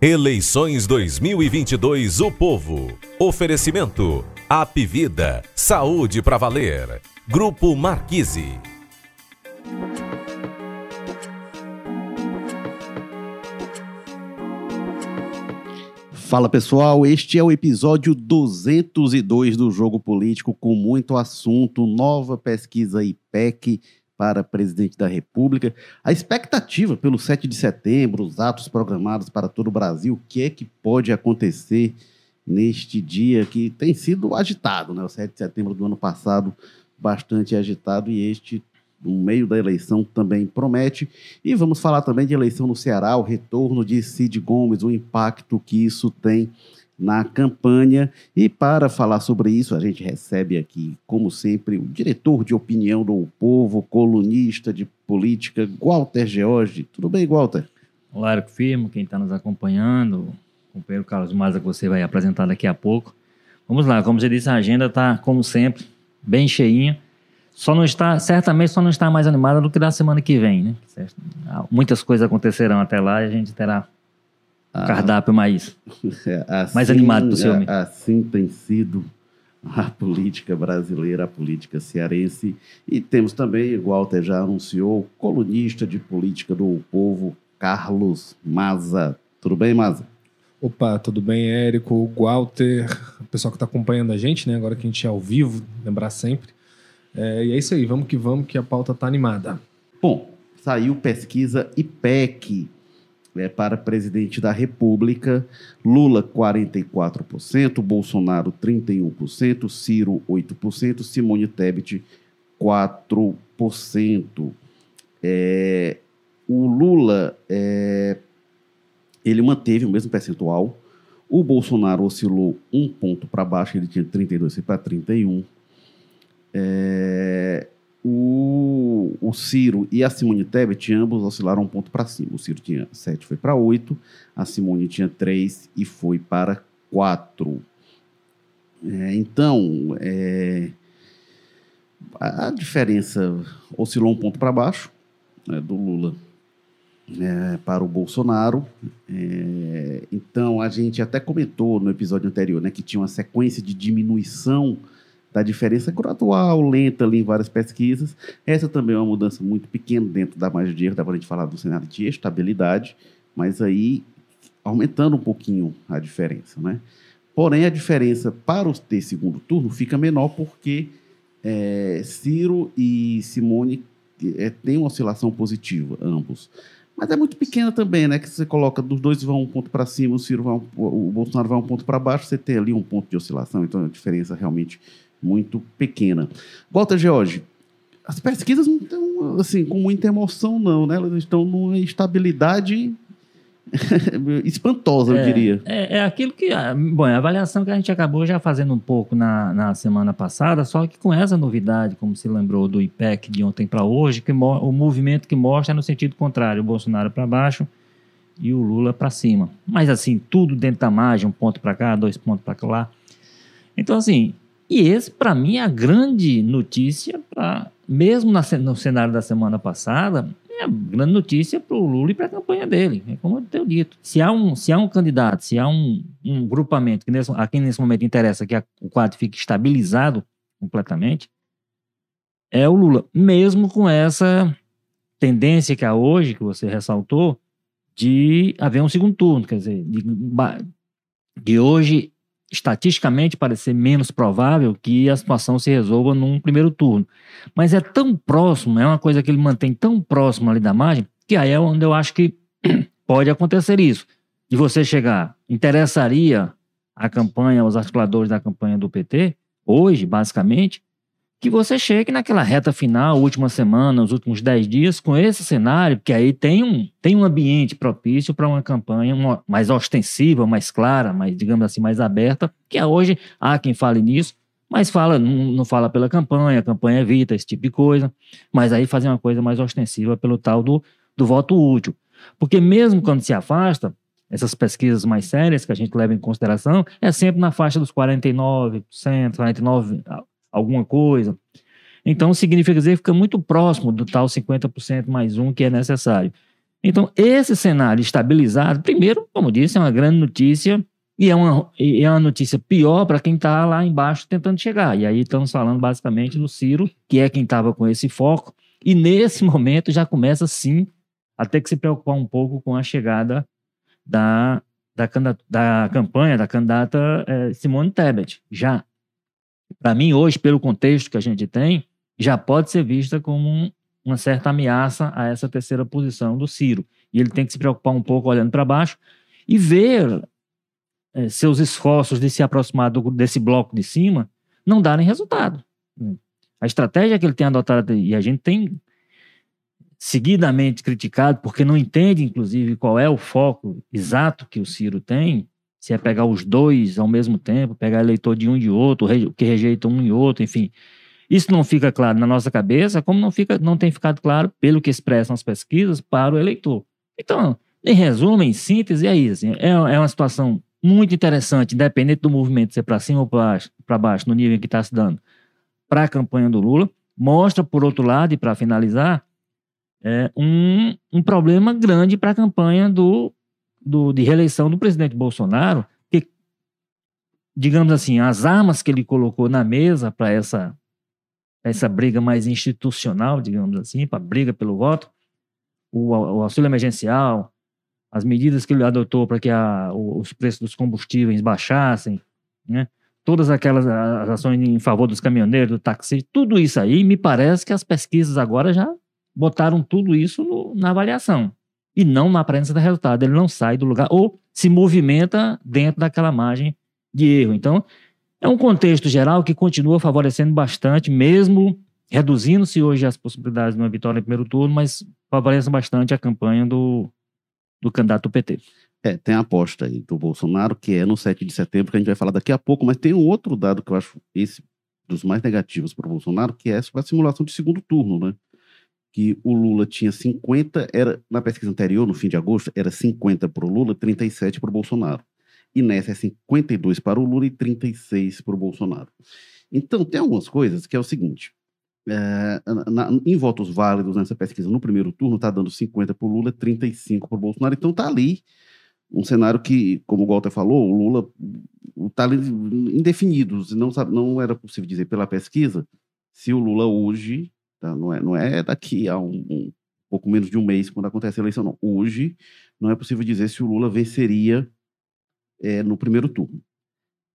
Eleições 2022 O Povo. Oferecimento. Apvida. Saúde para valer. Grupo Marquise. Fala pessoal, este é o episódio 202 do Jogo Político com muito assunto, nova pesquisa IPEC para presidente da República. A expectativa pelo 7 de setembro, os atos programados para todo o Brasil, o que é que pode acontecer neste dia que tem sido agitado, né? O 7 de setembro do ano passado, bastante agitado, e este, no meio da eleição, também promete. E vamos falar também de eleição no Ceará, o retorno de Cid Gomes, o impacto que isso tem na campanha. E para falar sobre isso, a gente recebe aqui, como sempre, o diretor de opinião do Povo, colunista de política, Walter George. Tudo bem, Walter? Olá, Eric Firmo, quem está nos acompanhando, o companheiro Carlos Maza, que você vai apresentar daqui a pouco. Vamos lá, como já disse, a agenda está, como sempre, bem cheinha. Só não está, certamente só não está mais animada do que da semana que vem, né? Muitas coisas acontecerão até lá e a gente terá ah, cardápio mais, assim, mais animado do seu homem. Assim tem sido a política brasileira, a política cearense. E temos também, igual até já anunciou, colunista de política do povo, Carlos Maza. Tudo bem, Maza? Opa, tudo bem, Érico, Walter, o pessoal que está acompanhando a gente, né? Agora que a gente é ao vivo, lembrar sempre. É, e é isso aí, vamos que vamos, que a pauta está animada. Bom, saiu pesquisa IPEC é, para presidente da República, Lula 44%, Bolsonaro 31%, Ciro 8%, Simone Tebet 4%. É, o Lula é, ele manteve o mesmo percentual. O Bolsonaro oscilou um ponto para baixo, ele tinha 32 para 31. É, o, o Ciro e a Simone Tebet, ambos oscilaram um ponto para cima. O Ciro tinha 7, foi para 8. A Simone tinha 3 e foi para 4. É, então, é, a, diferença oscilou um ponto para baixo né, do Lula é, para o Bolsonaro. É, então, a gente até comentou no episódio anterior né, que tinha uma sequência de diminuição da diferença gradual, lenta ali em várias pesquisas. Essa também é uma mudança muito pequena dentro da margem de erro, dá para a gente falar do cenário de estabilidade, mas aí aumentando um pouquinho a diferença, né? Porém, a diferença para o ter segundo turno fica menor porque é, Ciro e Simone é, têm uma oscilação positiva, ambos. Mas é muito pequena também, né? Que você coloca, dos dois vão um ponto para cima, o Ciro vai um, o Bolsonaro vai um ponto para baixo, você tem ali um ponto de oscilação, então a diferença realmente muito pequena. Walter George, as pesquisas não estão assim, com muita emoção, não, né? Elas estão numa estabilidade espantosa, é, eu diria. É, é, aquilo que. Ah, bom, a avaliação que a gente acabou já fazendo um pouco na, na semana passada, só que com essa novidade, como se lembrou do IPEC de ontem para hoje, que o movimento que mostra é no sentido contrário: o Bolsonaro para baixo e o Lula para cima. Mas assim, tudo dentro da margem, um ponto para cá, dois pontos para lá. Então, assim, e esse, para mim, é a grande notícia, pra, mesmo na, no cenário da semana passada, é a grande notícia para o Lula e para a campanha dele. É como eu tenho dito. Se há um, se há um candidato, se há um, um grupamento que nesse, a quem nesse momento interessa que a, o quadro fique estabilizado completamente, é o Lula. Mesmo com essa tendência que há hoje, que você ressaltou, de haver um segundo turno. Quer dizer, de, de hoje estatisticamente parecer menos provável que a situação se resolva num primeiro turno. Mas é tão próximo, é uma coisa que ele mantém tão próximo ali da margem, que aí é onde eu acho que pode acontecer isso. De você chegar, interessaria a campanha, os articuladores da campanha do PT, hoje, basicamente, que você chegue naquela reta final, última semana, os últimos dez dias, com esse cenário, porque aí tem um, tem um ambiente propício para uma campanha mais ostensiva, mais clara, mais, digamos assim, mais aberta, que é hoje há quem fale nisso, mas fala, não, não fala pela campanha, a campanha evita esse tipo de coisa, mas aí fazer uma coisa mais ostensiva pelo tal do, do voto útil. Porque mesmo quando se afasta, essas pesquisas mais sérias que a gente leva em consideração, é sempre na faixa dos 49%, 49%, alguma coisa. Então, significa dizer que fica muito próximo do tal 50% mais um que é necessário. Então, esse cenário estabilizado, primeiro, como disse, é uma grande notícia e é uma, é uma notícia pior para quem está lá embaixo tentando chegar. E aí estamos falando basicamente do Ciro, que é quem estava com esse foco, e nesse momento já começa sim a ter que se preocupar um pouco com a chegada da, da, da campanha da candidata é, Simone Tebet. Já, para mim, hoje, pelo contexto que a gente tem, já pode ser vista como um, uma certa ameaça a essa terceira posição do Ciro. E ele tem que se preocupar um pouco olhando para baixo e ver é, seus esforços de se aproximar do, desse bloco de cima não darem resultado. A estratégia que ele tem adotado, e a gente tem seguidamente criticado, porque não entende, inclusive, qual é o foco exato que o Ciro tem, se é pegar os dois ao mesmo tempo, pegar eleitor de um e de outro, que rejeita um e outro, enfim. Isso não fica claro na nossa cabeça, como não, fica, não tem ficado claro, pelo que expressam as pesquisas, para o eleitor. Então, em resumo, em síntese, é isso. Assim, é, é uma situação muito interessante, independente do movimento ser para cima ou para baixo, no nível em que está se dando, para a campanha do Lula. Mostra, por outro lado, e para finalizar, é, um, um problema grande para a campanha do, do, de reeleição do presidente Bolsonaro, que, digamos assim, as armas que ele colocou na mesa para essa, essa briga mais institucional, digamos assim, para a briga pelo voto, o, o, auxílio emergencial, as medidas que ele adotou para que a, os preços dos combustíveis baixassem, né? todas aquelas ações em favor dos caminhoneiros, do táxi, tudo isso aí, me parece que as pesquisas agora já botaram tudo isso no, na avaliação e não na aparência do resultado. Ele não sai do lugar ou se movimenta dentro daquela margem de erro. Então, é um contexto geral que continua favorecendo bastante, mesmo reduzindo-se hoje as possibilidades de uma vitória no primeiro turno, mas favorece bastante a campanha do, do candidato PT. É, tem a aposta aí do Bolsonaro, que é no 7 de setembro, que a gente vai falar daqui a pouco, mas tem um outro dado que eu acho esse dos mais negativos para o Bolsonaro, que é a simulação de segundo turno, né? Que o Lula tinha 50, era na pesquisa anterior, no fim de agosto, era 50 para o Lula, 37 para o Bolsonaro. E nessa é 52 para o Lula e 36 para o Bolsonaro. Então, tem algumas coisas que é o seguinte: é, na, em votos válidos nessa pesquisa, no primeiro turno, está dando 50 para o Lula, 35 para o Bolsonaro. Então, está ali um cenário que, como o Walter falou, o Lula está ali indefinido. Não, não era possível dizer pela pesquisa se o Lula hoje Tá? Não, é, não é daqui a um, um, pouco menos de um mês, quando acontece a eleição, não. Hoje, não é possível dizer se o Lula venceria é, no primeiro turno.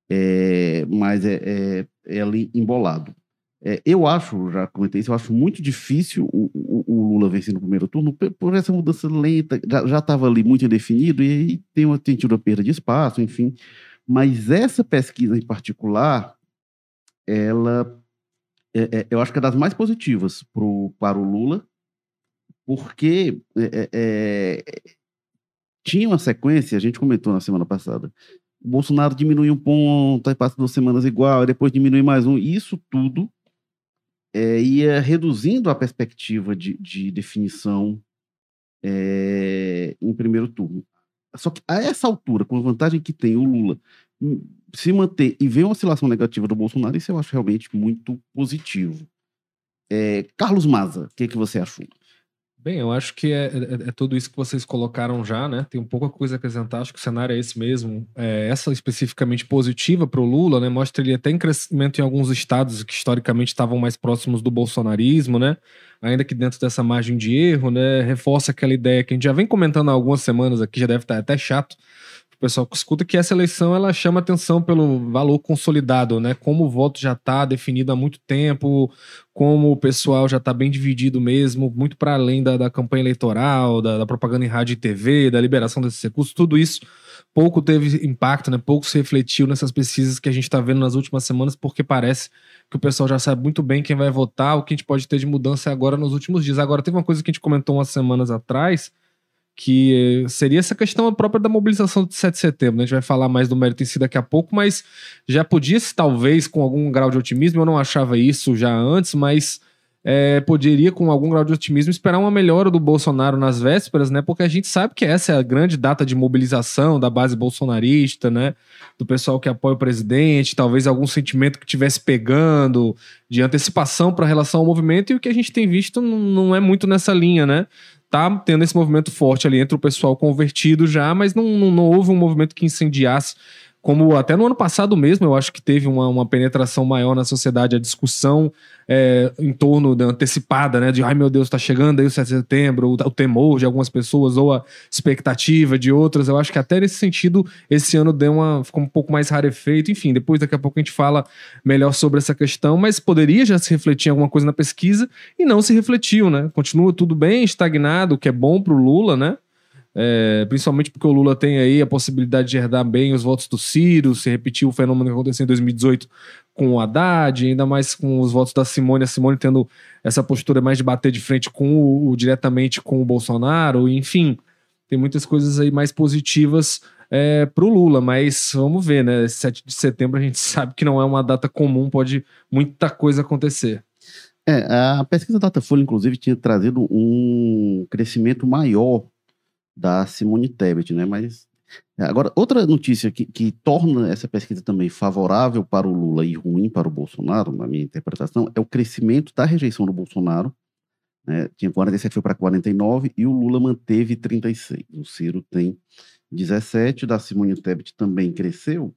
É, mas é, é, é, ali embolado. É, eu acho, já comentei isso, eu acho muito difícil o, o, o Lula vencer no primeiro turno por, essa mudança lenta, já estava ali muito indefinido, e aí tem, uma, tem tido perda de espaço, enfim. Mas essa pesquisa em particular, ela é, é, eu acho que é das mais positivas pro, para o Lula, porque é, é, é, tinha uma sequência, a gente comentou na semana passada, o Bolsonaro diminui um ponto, aí passa duas semanas igual, depois diminui mais um, e isso tudo é, ia reduzindo a perspectiva de, de definição em primeiro turno. Só que a essa altura, com a vantagem que tem o Lula se manter e ver uma oscilação negativa do Bolsonaro, isso eu acho realmente muito positivo. É, Carlos Maza, o que, que você achou? Bem, eu acho que é, é, é, tudo isso que vocês colocaram já, né? Tem um pouca coisa a acrescentar, acho que o cenário é esse mesmo. É, essa especificamente positiva para o Lula, né? Mostra ele até em crescimento em alguns estados que historicamente estavam mais próximos do bolsonarismo, né? Ainda que dentro dessa margem de erro, né? Reforça aquela ideia que a gente já vem comentando há algumas semanas aqui, já deve estar até chato, pessoal que escuta que essa eleição ela chama atenção pelo valor consolidado, né? Como o voto já está definido há muito tempo, como o pessoal já está bem dividido mesmo, muito para além da, da, campanha eleitoral, da, da, propaganda em rádio e TV, da liberação desses recursos, tudo isso pouco teve impacto, né? Pouco se refletiu nessas pesquisas que a gente está vendo nas últimas semanas, porque parece que o pessoal já sabe muito bem quem vai votar, o que a gente pode ter de mudança agora nos últimos dias. Agora, teve uma coisa que a gente comentou umas semanas atrás, que seria essa questão própria da mobilização de 7 de setembro. Né? A gente vai falar mais do mérito em si daqui a pouco, mas já podia, talvez, com algum grau de otimismo, eu não achava isso já antes, mas é, poderia, com algum grau de otimismo, esperar uma melhora do Bolsonaro nas vésperas, né? Porque a gente sabe que essa é a grande data de mobilização da base bolsonarista, né? Do pessoal que apoia o presidente, talvez algum sentimento que estivesse pegando, de antecipação para relação ao movimento, e o que a gente tem visto não é muito nessa linha, né? Tá tendo esse movimento forte ali entre o pessoal convertido já, mas não, não, não houve um movimento que incendiasse como até no ano passado mesmo, eu acho que teve uma, uma penetração maior na sociedade, a discussão é, em torno da antecipada, né? De ai meu Deus, está chegando aí o 7 de setembro, o, o, temor de algumas pessoas, ou a expectativa de outras. Eu acho que até nesse sentido, esse ano deu uma, ficou um pouco mais rarefeito. Enfim, depois daqui a pouco a gente fala melhor sobre essa questão, mas poderia já se refletir em alguma coisa na pesquisa e não se refletiu, né? Continua tudo bem estagnado, o que é bom para o Lula, né? É, principalmente porque o Lula tem aí a possibilidade de herdar bem os votos do Ciro, se repetir o fenômeno que aconteceu em 2018 com o Haddad, ainda mais com os votos da Simone, a Simone tendo essa postura mais de bater de frente com o, o diretamente com o Bolsonaro, enfim, tem muitas coisas aí mais positivas é, para o Lula, mas vamos ver, né? 7 de setembro a gente sabe que não é uma data comum, pode muita coisa acontecer. É, a pesquisa Datafolha, inclusive, tinha trazido um crescimento maior da Simone Tebet, né? Mas é, agora outra notícia que, que torna essa pesquisa também favorável para o Lula e ruim para o Bolsonaro, na minha interpretação, é o crescimento da rejeição do Bolsonaro. Né? Tinha 47 foi para 49 e o Lula manteve 36. O Ciro tem 17, da Simone Tebet também cresceu.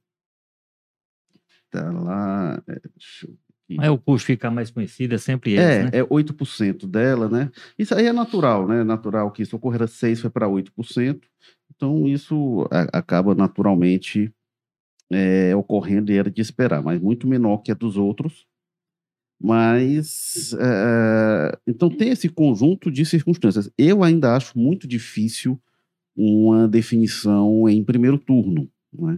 Tá lá, é, deixa eu mas o custo ficar mais conhecido é sempre esse, é, né? É 8% dela, né? Isso aí é natural, né? Natural que isso ocorrera 6 foi para 8%. Então, isso a, acaba naturalmente é, ocorrendo e era de esperar, mas muito menor que a dos outros. Mas, é, então, tem esse conjunto de circunstâncias. Eu ainda acho muito difícil uma definição em primeiro turno, né?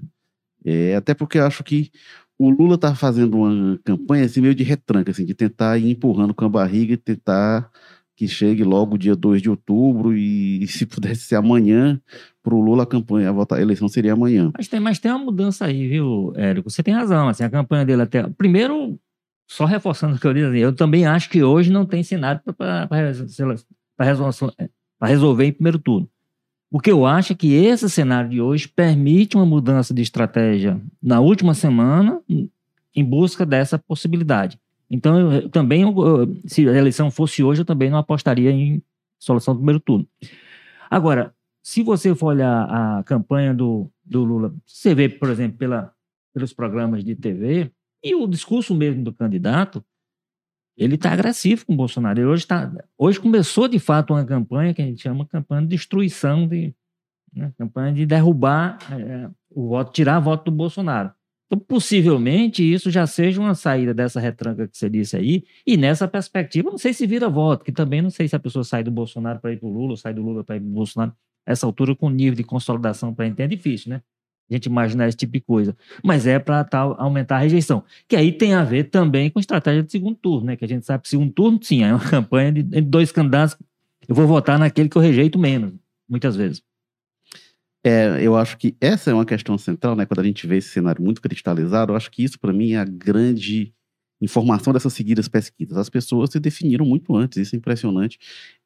É, até porque acho que o Lula está fazendo uma campanha assim, meio de retranca, assim, de tentar ir empurrando com a barriga e tentar que chegue logo o dia 2 de outubro e, e se pudesse ser amanhã, para o Lula a campanha, a, a eleição seria amanhã. Mas tem, mas tem uma mudança aí, viu, Érico? Você tem razão, assim, a campanha dele até... Primeiro, só reforçando o que eu disse, assim, eu também acho que hoje não tem cenário para resolver em primeiro turno. O que eu acho é que esse cenário de hoje permite uma mudança de estratégia na última semana em busca dessa possibilidade. Então, eu, também, eu, se a eleição fosse hoje, eu também não apostaria em solução do primeiro turno. Agora, se você for olhar a campanha do, do Lula, você vê, por exemplo, pela, pelos programas de TV e o discurso mesmo do candidato, ele está agressivo com o Bolsonaro. Ele hoje, tá, hoje começou, de fato, uma campanha que a gente chama campanha de destruição, de, né, campanha de derrubar é, o voto, tirar o voto do Bolsonaro. Então, possivelmente, isso já seja uma saída dessa retranca que você disse aí, e nessa perspectiva, não sei se vira voto, que também não sei se a pessoa sai do Bolsonaro para ir para o Lula, ou sai do Lula para ir para o Bolsonaro. Essa altura, com nível de consolidação para gente, é difícil, né? A gente imaginar esse tipo de coisa. Mas é para aumentar a rejeição. Que aí tem a ver também com estratégia de segundo turno, né? Que a gente sabe que segundo turno, sim, é uma campanha de, de dois candidatos. Eu vou votar naquele que eu rejeito menos, muitas vezes. É, eu acho que essa é uma questão central, né? Quando a gente vê esse cenário muito cristalizado, eu acho que isso, para mim, é a grande informação dessas seguidas pesquisas. As pessoas se definiram muito antes, isso é impressionante.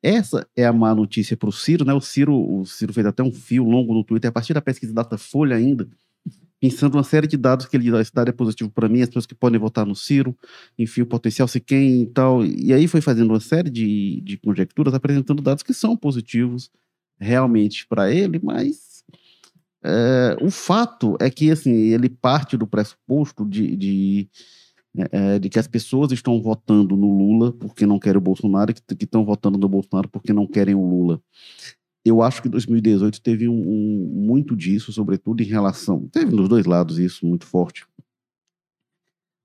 Essa é a má notícia para o Ciro, né? O Ciro, o Ciro fez até um fio longo no Twitter, a partir da pesquisa Datafolha ainda, pensando uma série de dados que ele diz, esse dado é positivo para mim, as pessoas que podem votar no Ciro, enfim, o potencial se quem e tal. E aí foi fazendo uma série de, de conjecturas, apresentando dados que são positivos realmente para ele, mas é, o fato é que, assim, ele parte do pressuposto de, de é, é, de que as pessoas estão votando no Lula porque não querem o Bolsonaro e que estão votando no Bolsonaro porque não querem o Lula. Eu acho que 2018 teve um, um, muito disso, sobretudo em relação. Teve nos dois lados isso muito forte.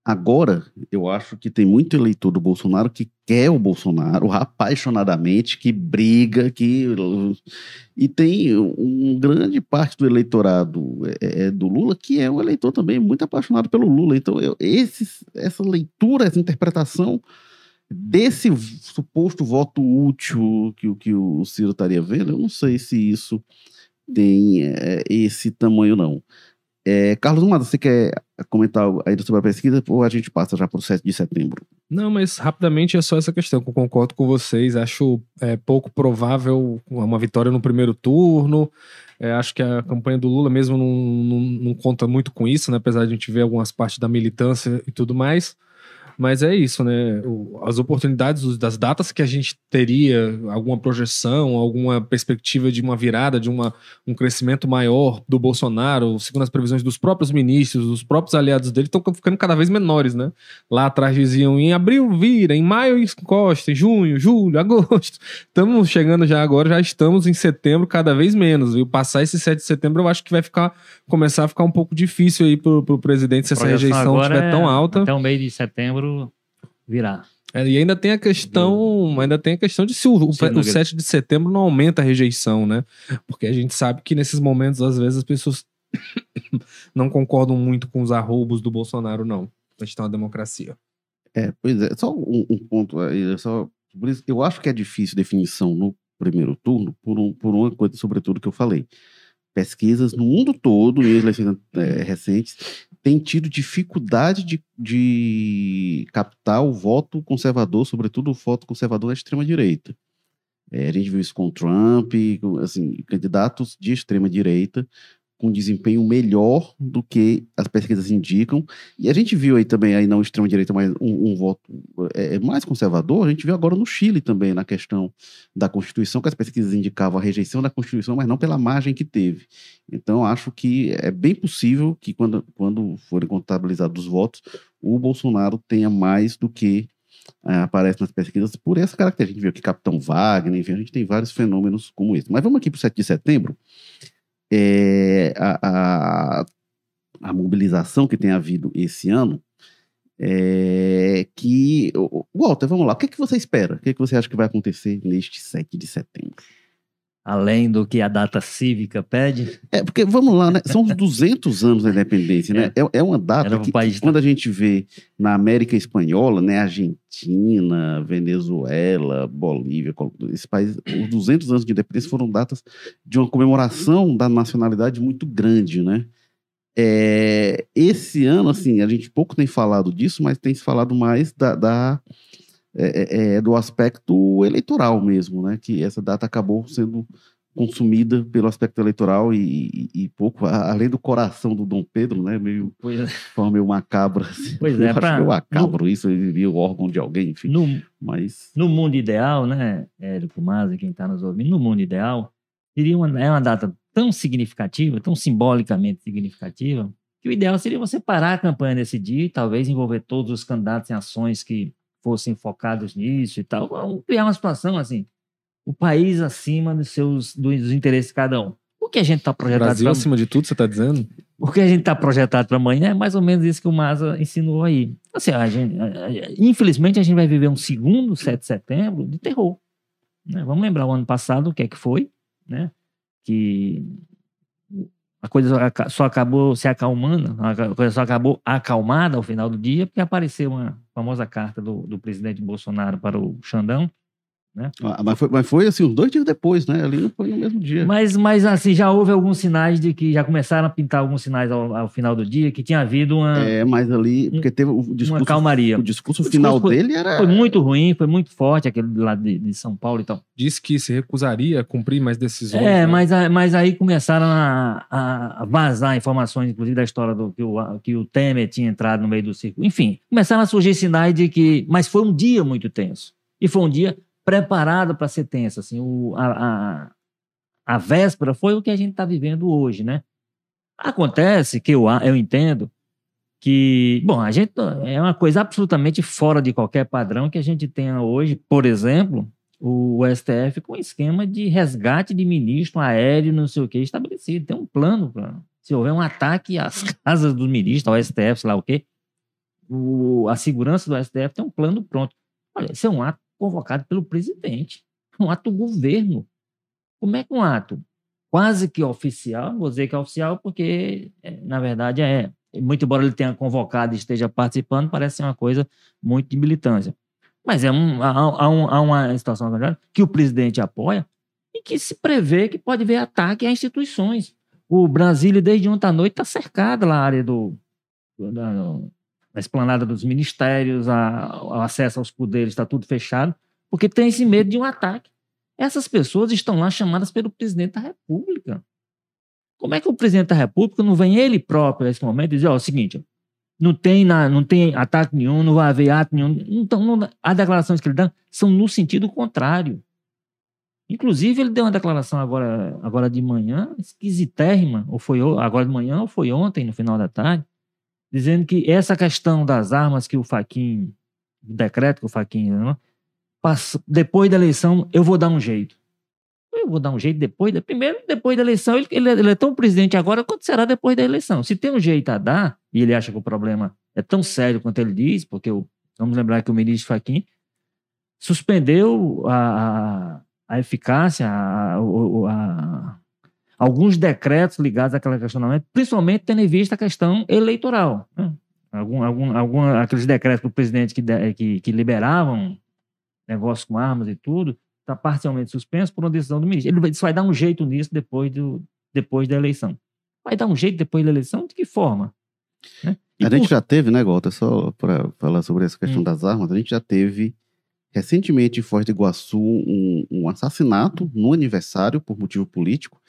Agora, eu acho que tem muito eleitor do Bolsonaro que quer o Bolsonaro apaixonadamente, que briga, que e tem um grande parte do eleitorado é, é, do Lula que é um eleitor também muito apaixonado pelo Lula. Então, eu, esse, essa leitura, essa interpretação desse suposto voto útil que, que o Ciro estaria vendo, eu não sei se isso tem é, esse tamanho, não. É, Carlos Mata, você quer comentar ainda sobre a pesquisa ou a gente passa já para o 7 de setembro? Não, mas rapidamente é só essa questão, que eu concordo com vocês. Acho é, pouco provável uma vitória no primeiro turno. É, acho que a campanha do Lula mesmo não, não, não, conta muito com isso, né? apesar de a gente ver algumas partes da militância e tudo mais. Mas é isso, né? As oportunidades das datas que a gente teria, alguma projeção, alguma perspectiva de uma virada, de uma, um crescimento maior do Bolsonaro, segundo as previsões dos próprios ministros, dos próprios aliados dele, estão ficando cada vez menores, né? Lá atrás diziam em abril vira, em maio encosta, em junho, julho, agosto. Estamos chegando já agora, já estamos em setembro cada vez menos. E passar esse 7 de setembro eu acho que vai ficar começar a ficar um pouco difícil aí pro, pro presidente se essa rejeição estiver é tão alta. Até o mês de setembro virar. É, e ainda tem a questão, Do... ainda tem a questão de se o, o, o 7 de setembro não aumenta a rejeição, né? Porque a gente sabe que nesses momentos, às vezes, as pessoas não concordam muito com os arroubos do Bolsonaro, não. A gente tem uma democracia. É, pois é, só um, um ponto aí, só, por isso, eu acho que é difícil definição no primeiro turno por, um, por uma coisa, sobretudo, que eu falei pesquisas no mundo todo, em eleições é, recentes, têm tido dificuldade de, de captar o voto conservador, sobretudo o voto conservador da extrema-direita. É, a gente viu isso com o Trump, assim, candidatos de extrema-direita com desempenho melhor do que as pesquisas indicam. E a gente viu aí também, aí não extrema-direita, mas um, um voto é, é, mais conservador, a gente viu agora no Chile também, na questão da Constituição, que as pesquisas indicavam a rejeição da Constituição, mas não pela margem que teve. Então, acho que é bem possível que, quando, quando forem contabilizados os votos, o Bolsonaro tenha mais do que é, aparece nas pesquisas por essa característica. A gente viu aqui Capitão Wagner, enfim, a gente tem vários fenômenos como esse. Mas vamos aqui para o 7 de setembro é, a, a, a, mobilização que tem havido esse ano, é, que. Walter, vamos lá, o que, é que você espera? O que, é que você acha que vai acontecer neste 7 de setembro? Além do que a data cívica pede? É, porque, vamos lá, né? São os 200 anos da independência, né? É, é uma data que, país, quando a gente vê na América Espanhola, né? Argentina, Venezuela, Bolívia, esse país, os 200 anos de independência foram datas de uma comemoração da nacionalidade muito grande, né? É, esse ano, assim, a gente pouco tem falado disso, mas tem se falado mais da, da é, é, é, do aspecto eleitoral mesmo, né? Que essa data acabou sendo consumida pelo aspecto eleitoral e, e, e pouco, além do coração do Dom Pedro, né? Meio, pois é. forma meio macabra. Assim. Pois é, pra, meio macabro no, isso, ele via o órgão de alguém, enfim. No, mas... no mundo ideal, né, Érico Maza, quem está nos ouvindo, no mundo ideal, seria uma, é uma data tão significativa, tão simbolicamente significativa, que o ideal seria você parar a campanha nesse dia e talvez envolver todos os candidatos em ações que fossem focados nisso e tal. Vamos criar uma situação assim, o país acima dos seus dos interesses de cada um. O que a gente está projetado. Brasil pra... acima de tudo, você está dizendo? O que a gente está projetado para amanhã é mais ou menos isso que o Maza ensinou aí. Assim, a gente, infelizmente, a gente vai viver um segundo 7 de setembro de terror. Né? Vamos lembrar o ano passado o que é que foi, né? Que a coisa só acabou se acalmando, a coisa só acabou acalmada ao final do dia, porque apareceu uma famosa carta do, do presidente Bolsonaro para o Xandão, né? Ah, mas, foi, mas foi assim, uns dois dias depois, né? Ali não foi no mesmo dia. Mas, mas assim, já houve alguns sinais de que já começaram a pintar alguns sinais ao, ao final do dia, que tinha havido uma. É, mas ali, porque teve o discurso. Uma calmaria. O discurso, o discurso final foi, dele era. Foi muito ruim, foi muito forte, aquele lá de, de São Paulo e tal. Disse que se recusaria a cumprir mais decisões. É, né? mas, mas aí começaram a, a, vazar informações, inclusive da história do que o, que o Temer tinha entrado no meio do círculo. Enfim, começaram a surgir sinais de que. Mas foi um dia muito tenso. E foi um dia preparado para ser tenso. Assim, o, a, a, a véspera foi o que a gente está vivendo hoje, né? Acontece que eu, eu entendo que, bom, a gente é uma coisa absolutamente fora de qualquer padrão que a gente tenha hoje, por exemplo, o STF com esquema de resgate de ministro aéreo, não sei o que, estabelecido. Tem um plano se houver um ataque às casas do ministro, ao STF, sei lá o quê, o, a segurança do STF tem um plano pronto. Olha, esse é um ato convocado pelo presidente. Um ato governo. Como é que um ato quase que oficial, vou dizer que é oficial, porque, é, na verdade, é. Muito embora ele tenha convocado e esteja participando, parece ser uma coisa muito de militância. Mas é um, há, há, um, há uma situação que o presidente apoia e que se prevê que pode haver ataque a instituições. O Brasília, desde ontem à noite, está cercado lá a área do, do, a esplanada dos ministérios, a, o acesso aos poderes está tudo fechado, porque tem esse medo de um ataque. Essas pessoas estão lá chamadas pelo presidente da República. Como é que o presidente da República não vem ele próprio nesse momento e dizer, ó, é o seguinte, não tem, na, não tem ataque nenhum, não vai haver ato nenhum. Então, não, as declarações que ele dá são no sentido contrário. Inclusive, ele deu uma declaração agora, agora de manhã, esquisitérrima, ou foi agora de manhã, ou foi ontem, no final da tarde, dizendo que essa questão das armas que o Faquin, o decreto que o Faquin, né, depois da eleição, eu vou dar um jeito. Eu vou dar um jeito depois, da, primeiro, depois da eleição, ele, ele, é tão presidente agora quanto será depois da eleição. Se tem um jeito a dar, e ele acha que o problema é tão sério quanto ele diz, porque vamos lembrar que o ministro Faquim suspendeu a, a eficácia, a, a, alguns decretos ligados àquele questionamento, principalmente tendo em vista a questão eleitoral. Né? Algum, algum, algum, aqueles decretos do presidente que, que, que liberavam negócios com armas e tudo, está parcialmente suspenso por uma decisão do ministro. Ele vai, vai dar um jeito nisso depois, do, depois da eleição. Vai dar um jeito depois da eleição? De que forma? Né? A por... gente já teve, né, Gota, só para falar sobre essa questão hum. das armas, a gente já teve recentemente em Foz do Iguaçu um, um assassinato no aniversário por motivo político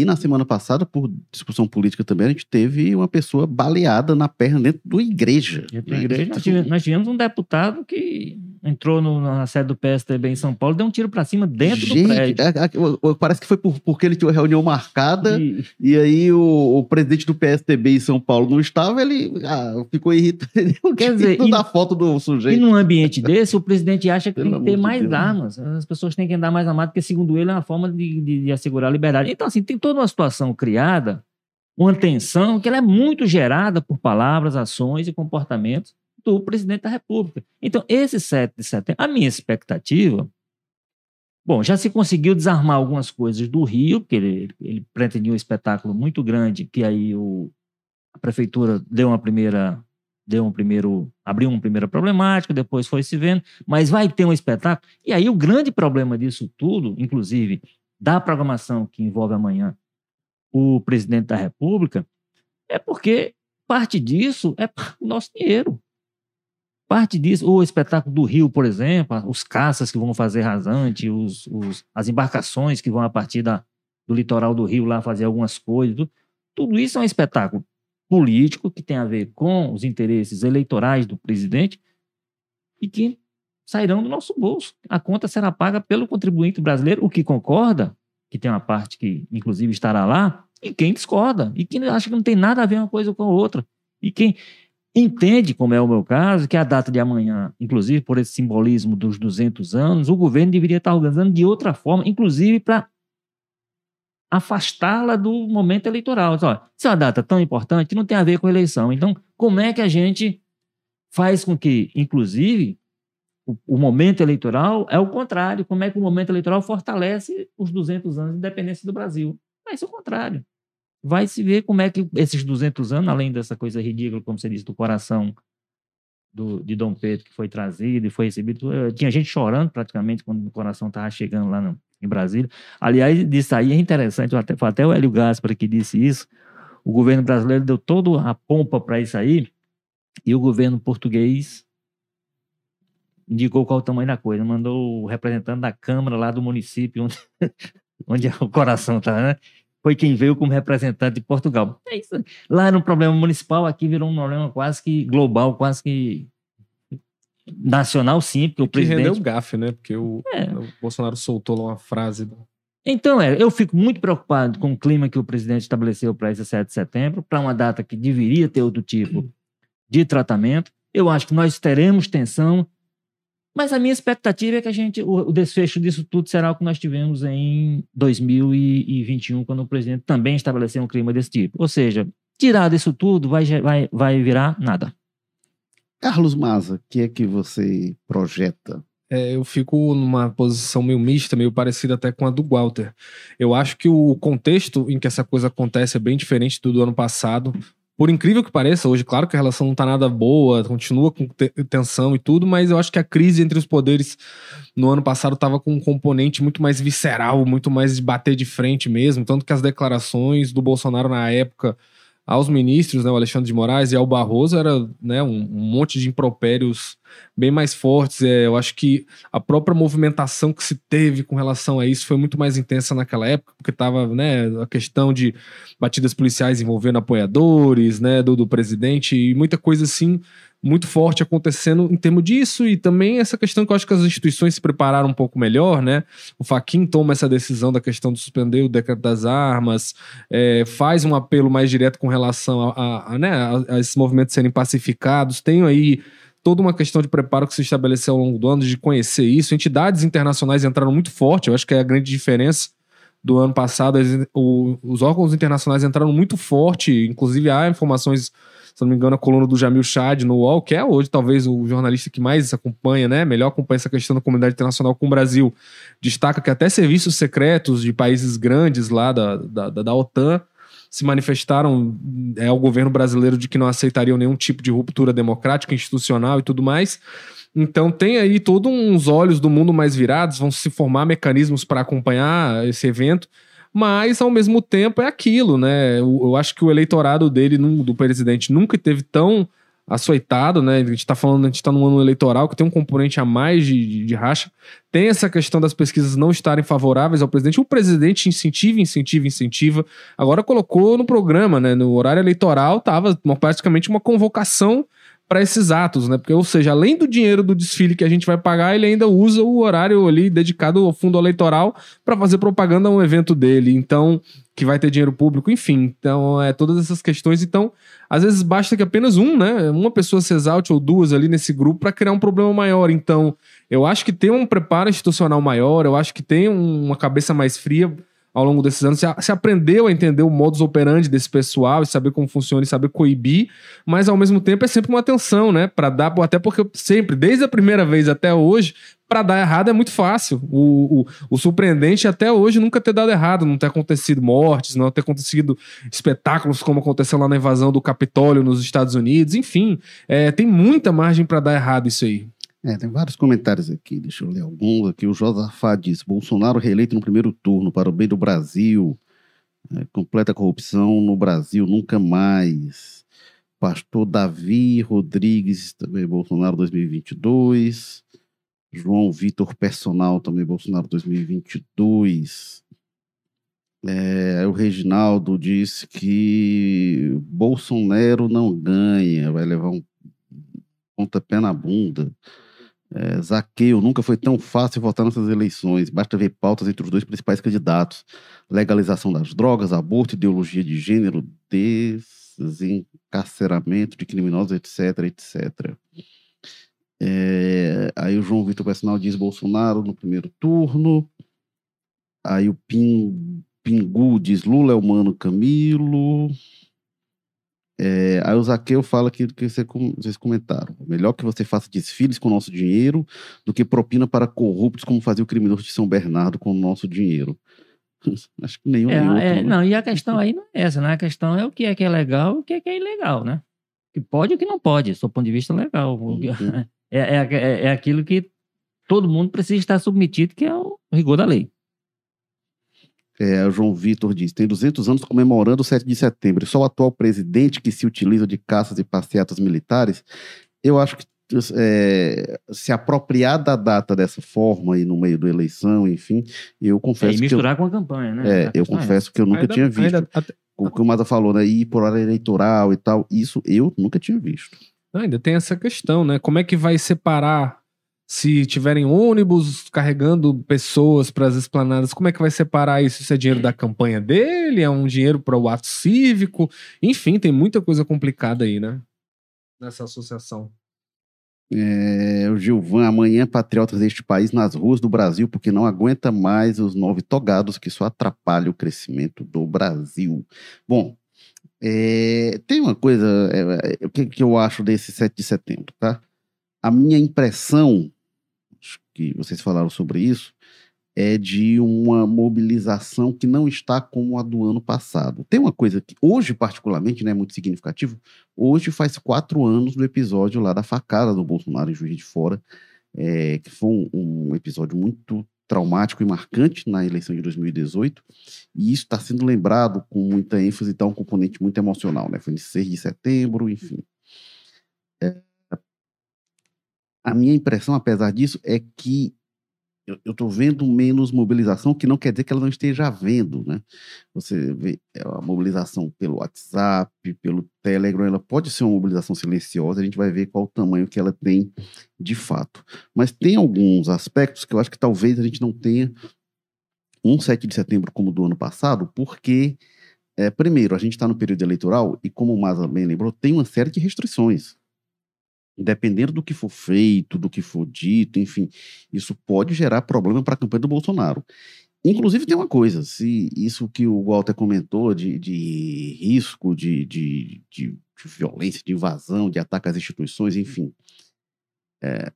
e na semana passada, por discussão política também, a gente teve uma pessoa baleada na perna dentro da igreja. Dentro da né? igreja nós, tivemos, nós tivemos um deputado que entrou no, na sede do PSDB em São Paulo, deu um tiro para cima dentro Gente, do prédio. A, a, parece que foi por, porque ele tinha uma reunião marcada e, e aí o, o, presidente do PSDB em São Paulo não estava, ele ah, ficou irritado. Quer dizer, e, da foto do sujeito. E num ambiente desse, o presidente acha que Pelo tem que ter mais Deus. armas. As pessoas têm que andar mais armadas, porque segundo ele é uma forma de, de, de assegurar a liberdade. Então, assim, tem toda uma situação criada, uma tensão que ela é muito gerada por palavras, ações e comportamentos do presidente da República. Então, esse 7 de setembro, a minha expectativa. Bom, já se conseguiu desarmar algumas coisas do Rio, porque ele, ele pretendia um espetáculo muito grande, que aí o, a prefeitura deu uma primeira deu um primeiro, abriu uma primeira problemática, depois foi se vendo, mas vai ter um espetáculo. E aí o grande problema disso tudo, inclusive da programação que envolve amanhã o presidente da República, é porque parte disso é o nosso dinheiro. Parte disso, o espetáculo do Rio, por exemplo, os caças que vão fazer rasante, os, os, as embarcações que vão a partir da, do litoral do Rio lá fazer algumas coisas, tudo, tudo isso é um espetáculo político que tem a ver com os interesses eleitorais do presidente e que sairão do nosso bolso. A conta será paga pelo contribuinte brasileiro, o que concorda, que tem uma parte que inclusive estará lá, e quem discorda, e quem acha que não tem nada a ver uma coisa com a outra. E quem entende, como é o meu caso, que a data de amanhã, inclusive por esse simbolismo dos 200 anos, o governo deveria estar organizando de outra forma, inclusive para afastá-la do momento eleitoral. Olha, se é uma data tão importante, não tem a ver com eleição. Então, como é que a gente faz com que, inclusive, o, momento eleitoral é o contrário? Como é que o momento eleitoral fortalece os 200 anos de independência do Brasil? É isso o contrário vai se ver como é que esses 200 anos, além dessa coisa ridícula, como você disse, do coração do, de Dom Pedro, que foi trazido e foi recebido, eh, tinha gente chorando praticamente quando o coração estava chegando lá no, em Brasília. Aliás, disso aí é interessante, até, foi até o Hélio Gaspar que disse isso, o governo brasileiro deu toda a pompa para isso aí, e o governo português indicou qual o tamanho da coisa, mandou o representante da Câmara lá do município, onde, onde o coração está, né? foi quem veio como representante de Portugal. É isso. Lá era um problema municipal, aqui virou um problema quase que global, quase que nacional, sim, porque o presidente... Rendeu o gafe, né? Porque o, é. o Bolsonaro soltou lá uma frase... Então, é, eu fico muito preocupado com o clima que o presidente estabeleceu para esse 7 de setembro, para uma data que deveria ter outro tipo de tratamento. Eu acho que nós teremos tensão, mas a minha expectativa é que a gente, o, o, desfecho disso tudo será o que nós tivemos em 2021, quando o presidente também estabeleceu um clima desse tipo. Ou seja, tirar disso tudo vai, vai, vai virar nada. Carlos Maza, o que é que você projeta? É, eu fico numa posição meio mista, meio parecida até com a do Walter. Eu acho que o contexto em que essa coisa acontece é bem diferente do do ano passado por incrível que pareça, hoje, claro que a relação não tá nada boa, continua com tensão e tudo, mas eu acho que a crise entre os poderes no ano passado estava com um componente muito mais visceral, muito mais de bater de frente mesmo. Tanto que as declarações do Bolsonaro na época aos ministros, né, o Alexandre de Moraes e ao Barroso, era né, um, um monte de impropérios bem mais fortes. É, eu acho que a própria movimentação que se teve com relação a isso foi muito mais intensa naquela época, porque estava né, a questão de batidas policiais envolvendo apoiadores né, do, do presidente e muita coisa assim muito forte acontecendo em termos disso e também essa questão que eu acho que as instituições se prepararam um pouco melhor, né? O Faquin toma essa decisão da questão de suspender o decreto das armas, é, faz um apelo mais direto com relação a, a, a, né, a, esses movimentos serem pacificados. Tem aí toda uma questão de preparo que se estabeleceu ao longo do ano, de conhecer isso. Entidades internacionais entraram muito forte, eu acho que é a grande diferença do ano passado. os órgãos internacionais entraram muito forte, inclusive há informações se não me engano, a coluna do Jamil Chad no UOL, que é hoje talvez o jornalista que mais acompanha, né? Melhor acompanha essa questão da comunidade internacional com o Brasil. Destaca que até serviços secretos de países grandes lá da, da, da OTAN se manifestaram é, ao governo brasileiro de que não aceitariam nenhum tipo de ruptura democrática, institucional e tudo mais. Então tem aí todos uns olhos do mundo mais virados, vão se formar mecanismos para acompanhar esse evento mas ao mesmo tempo é aquilo, né? Eu, eu acho que o eleitorado dele, do presidente, nunca teve tão açoitado, né? A gente está falando, a gente está num ano eleitoral que tem um componente a mais de, de, de, racha. Tem essa questão das pesquisas não estarem favoráveis ao presidente. O presidente incentiva, incentiva, incentiva. Agora colocou no programa, né? No horário eleitoral, estava praticamente uma convocação para esses atos, né? Porque, ou seja, além do dinheiro do desfile que a gente vai pagar, ele ainda usa o horário ali dedicado ao fundo eleitoral para fazer propaganda a um evento dele. Então, que vai ter dinheiro público, enfim. Então, é todas essas questões. Então, às vezes basta que apenas um, né? Uma pessoa se exalte ou duas ali nesse grupo para criar um problema maior. Então, eu acho que tem um preparo institucional maior, eu acho que tem uma cabeça mais fria ao longo desses anos. Você aprendeu a entender o modus operandi desse pessoal e saber como funciona e saber coibir, mas ao mesmo tempo é sempre uma atenção, né? Para dar, até porque sempre, desde a primeira vez até hoje, para dar errado é muito fácil. O, o, o, surpreendente até hoje nunca ter dado errado, não ter acontecido mortes, não ter acontecido espetáculos como aconteceu lá na invasão do Capitólio nos Estados Unidos, enfim, é, tem muita margem para dar errado isso aí. É, tem vários comentários aqui, deixa eu ler alguns aqui. O Josafá diz: Bolsonaro reeleito no primeiro turno para o bem do Brasil. É, completa corrupção no Brasil, nunca mais. Pastor Davi Rodrigues, também Bolsonaro 2022. João Vitor Personal, também Bolsonaro 2022. É, o Reginaldo disse que Bolsonaro não ganha, vai levar um pontapé na bunda. É, Zaqueu, nunca foi tão fácil votar nessas eleições. Basta ver pautas entre os dois principais candidatos: legalização das drogas, aborto, ideologia de gênero, desencarceramento de criminosos, etc, etc. É, aí o João Vitor Personal diz Bolsonaro no primeiro turno. Aí o Pin, Pingu diz Lula é o mano Camilo. É, aí o Zaqueu fala que, que vocês comentaram. Melhor que você faça desfiles com o nosso dinheiro do que propina para corruptos, como fazia o criminoso de São Bernardo com o nosso dinheiro. Acho que nenhum. É, outro, é, né? Não, e a questão aí não é essa, né? A questão é o que é que é legal e o que é que é ilegal, né? O que pode e o que não pode, do ponto de vista legal. Uhum. É, é, é, é aquilo que todo mundo precisa estar submetido, que é o rigor da lei. É, o João Vitor diz: tem 200 anos comemorando o 7 de setembro. E só o atual presidente que se utiliza de caças e passeatas militares. Eu acho que é, se apropriar da data dessa forma e no meio da eleição, enfim, eu confesso é, e misturar que eu, com a campanha, né? É, eu confesso que eu nunca ainda, tinha visto. Ainda, até... O que o Maza falou, né? Ir por hora eleitoral e tal, isso eu nunca tinha visto. Ainda tem essa questão, né? Como é que vai separar se tiverem ônibus carregando pessoas para as esplanadas, como é que vai separar isso? Isso é dinheiro da campanha dele? É um dinheiro para o ato cívico? Enfim, tem muita coisa complicada aí, né? Nessa associação. É, o Gilvan, amanhã patriotas deste país nas ruas do Brasil, porque não aguenta mais os nove togados que só atrapalham o crescimento do Brasil. Bom, é, tem uma coisa, é, é que, que eu acho desse 7 de setembro, tá? A minha impressão que vocês falaram sobre isso, é de uma mobilização que não está como a do ano passado. Tem uma coisa que hoje, particularmente, né, é muito significativo. Hoje faz quatro anos do episódio lá da facada do Bolsonaro em Juiz de Fora, é, que foi um, um, episódio muito traumático e marcante na eleição de 2018, e isso está sendo lembrado com muita ênfase, está um componente muito emocional, né? Foi em 6 de setembro, enfim. É, a minha impressão, apesar disso, é que eu estou vendo menos mobilização, que não quer dizer que ela não esteja havendo, né? Você vê é, a mobilização pelo WhatsApp, pelo Telegram, ela pode ser uma mobilização silenciosa, a gente vai ver qual o tamanho que ela tem de fato. Mas tem alguns aspectos que eu acho que talvez a gente não tenha um 7 de setembro como do ano passado, porque, é, primeiro, a gente está no período eleitoral e, como o Maza bem lembrou, tem uma série de restrições dependendo do que for feito, do que for dito, enfim, isso pode gerar problema para a campanha do Bolsonaro. Inclusive, tem uma coisa: se isso que o Walter comentou de, de risco de, de, de, violência, de invasão, de ataque às instituições, enfim. É,